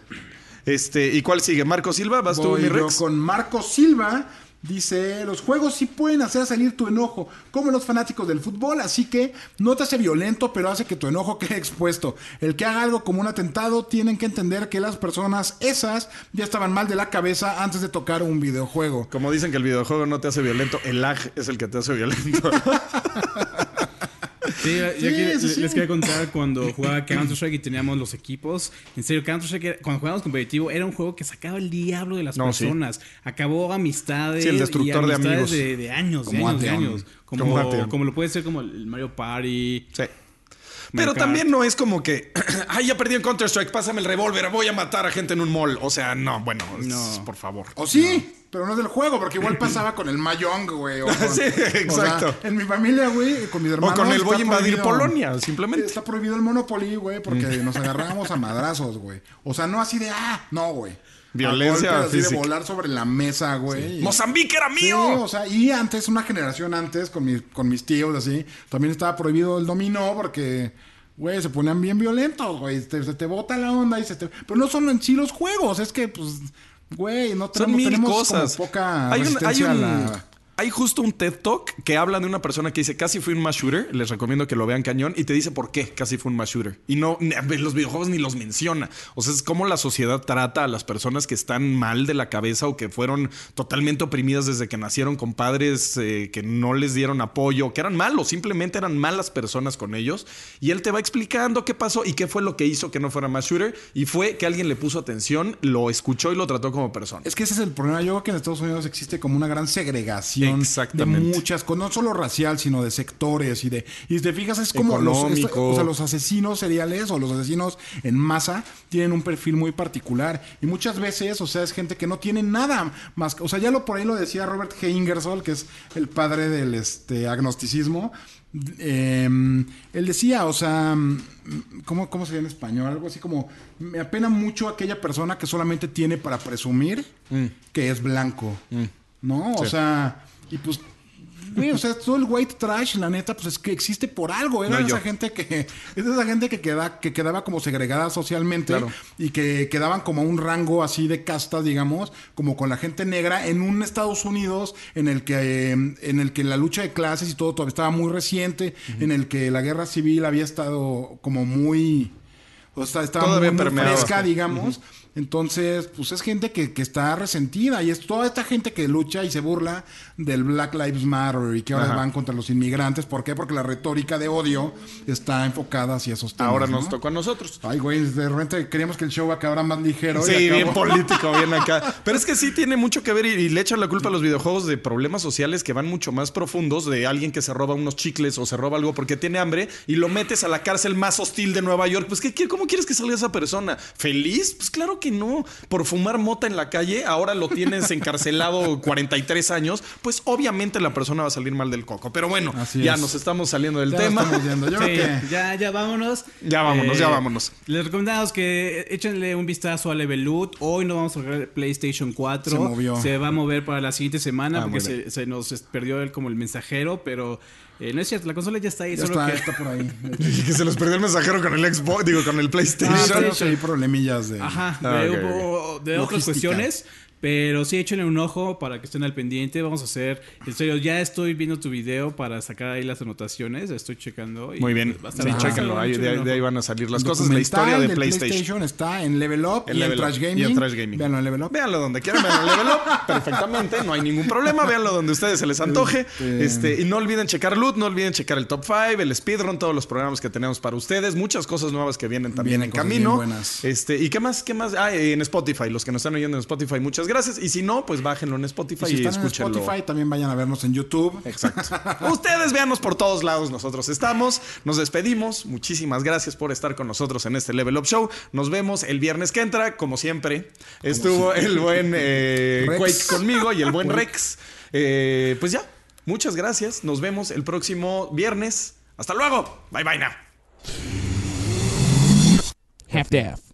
Este, ¿y cuál sigue? Marco Silva, vas tú, Voy mi yo Rex. con Marco Silva. Dice, los juegos sí pueden hacer salir tu enojo, como los fanáticos del fútbol, así que no te hace violento, pero hace que tu enojo quede expuesto. El que haga algo como un atentado, tienen que entender que las personas esas ya estaban mal de la cabeza antes de tocar un videojuego. Como dicen que el videojuego no te hace violento, el lag es el que te hace violento. Sí, yo Sí, quiero- sí, sí. les quería contar cuando jugaba Counter-Strike y teníamos los equipos. En serio, Counter-Strike, era- cuando jugábamos competitivo, era un juego que sacaba el diablo de las No, sí. personas. Acabó amistades. Sí, el destructor y de amigos. De, de años, de años, de años. Como, Como Ateon. como lo puede ser como el Mario Party. Sí. Pero también no es como que, ay, ya perdí en Counter-Strike, pásame el revólver, voy a matar a gente en un mall. O sea, no, bueno, es- por favor. O sí, pero no es del juego, porque igual pasaba con el Mahjong, güey. o con- Sí, o sea, exacto. en mi familia, güey, con mis O hermanos. con el voy a invadir Polonia, simplemente. Está prohibido el Monopoly, güey, porque nos agarrábamos a madrazos, güey. O sea, no así de, ah, no, güey. Violencia golpes, así de volar sobre la mesa, güey. ¡Mozambique era Sí, mío! o sea, y antes, una generación antes, con, mis con mis tíos, así, también estaba prohibido el dominó porque, güey, se ponían bien violentos, güey. Te- se te bota la onda y se te... Pero no son en sí los juegos, es que, pues, güey, no Son tenemos, mil tenemos cosas. como poca hay, un- hay, resistencia un- a la... hay justo un TED Talk que habla de una persona que dice casi fui un mass shooter. Les recomiendo que lo vean cañón y te dice por qué casi fue un mass shooter. Y no, los videojuegos ni los menciona. O sea, es como la sociedad trata a las personas que están mal de la cabeza o que fueron totalmente oprimidas desde que nacieron con padres eh, que no les dieron apoyo, que eran malos, simplemente eran malas personas con ellos. Y él te va explicando qué pasó y qué fue lo que hizo que no fuera mass shooter. Y fue que alguien le puso atención, lo escuchó y lo trató como persona. Es que ese es el problema. Yo creo que en Estados Unidos existe como una gran segregación Exactamente. de muchas cosas, no solo racial, sino de sectores y de. Y si te fijas, es como los, o sea, los asesinos seriales o los asesinos en masa tienen un perfil muy particular. Y muchas veces, o sea, es gente que no tiene nada más. O sea, ya lo por ahí lo decía Robert G. Ingersoll, que es el padre del este, agnosticismo. Eh, él decía, o sea, ¿cómo, ¿cómo sería en español? Algo así como, me apena mucho aquella persona que solamente tiene para presumir que es blanco, ¿no? O sea, y pues, güey, o sea, todo el white trash, la neta, pues es que existe por algo. Era No, yo. esa gente que, es esa gente que, queda, que quedaba como segregada socialmente Claro. y que quedaban como a un rango así de castas, digamos, como con la gente negra en un Estados Unidos en el que, eh, en el que la lucha de clases y todo todavía estaba muy reciente, en el que la guerra civil había estado como muy... O sea, estaba Todavía muy, muy fresca, digamos. Entonces, pues es gente que, que está resentida y es toda esta gente que lucha y se burla del Black Lives Matter y que ahora Ajá. van contra los inmigrantes. ¿Por qué? Porque la retórica de odio está enfocada hacia esos temas. Ahora ¿no? nos tocó a nosotros. Ay, güey, de repente queríamos que el show acabara más ligero. Sí, y bien político, bien acá. Pero es que sí tiene mucho que ver y, y le echan la culpa a los videojuegos de problemas sociales que van mucho más profundos de alguien que se roba unos chicles o se roba algo porque tiene hambre y lo metes a la cárcel más hostil de Nueva York. Pues, ¿qué, qué- cómo quieres que salga esa persona? ¿Feliz? Pues claro que no. Por fumar mota en la calle, ahora lo tienes encarcelado 43 años. Pues obviamente la persona va a salir mal del coco. Pero bueno, Así ya es. nos estamos saliendo del Ya tema. estamos yendo. Yo Sí, creo que... ya, ya vámonos. Eh, Ya vámonos, ya vámonos. Les recomendamos que échenle un vistazo a Level Loot. Hoy no vamos a jugar PlayStation 4. Se movió. Se va a mover para la siguiente semana Ah, porque se, se nos perdió el, como el mensajero, pero eh, no es cierto, la consola ya está ahí. Ya solo está, que está por ahí. que se los perdió el mensajero con el Xbox, digo, con el PlayStation. Ah, tenemos ahí problemillas de... Ajá, Ah, de, ok, hubo- de otras cuestiones. Pero sí, échenle un ojo para que estén al pendiente. Vamos a hacer, en serio, ya estoy viendo tu video para sacar ahí las anotaciones. Estoy checando. y Muy bien. va a estar Sí. Ahí, de, ahí van a salir las El cosas. La historia de del PlayStation. está en Level Up y Level en. Trash Gaming. Y en Trash Gaming. Véanlo en Level Up. Véanlo donde quieran, véanlo en Level Up perfectamente, no hay ningún problema, véanlo donde ustedes se les antoje. Este- Este, y no olviden checar Loot, no olviden checar el Top 5, el Speedrun, todos los programas que tenemos para ustedes, muchas cosas nuevas que vienen también Vienen en camino. bien buenas. Este, y qué más, qué más, ah, en Spotify, los que nos están oyendo en Spotify, muchas gracias. Y si no, pues bájenlo en Spotify Y si y, están en escúchenlo. Spotify, también vayan a vernos en YouTube. Exacto. Ustedes véanos por todos lados, nosotros estamos. Nos despedimos. Muchísimas gracias por estar con nosotros en este Level Up Show. Nos vemos el viernes que entra, como siempre. Estuvo el buen eh. Quake conmigo y el buen Rex. Eh, pues ya, muchas gracias. Nos vemos el próximo viernes. Hasta luego. Bye bye now. Half-Death.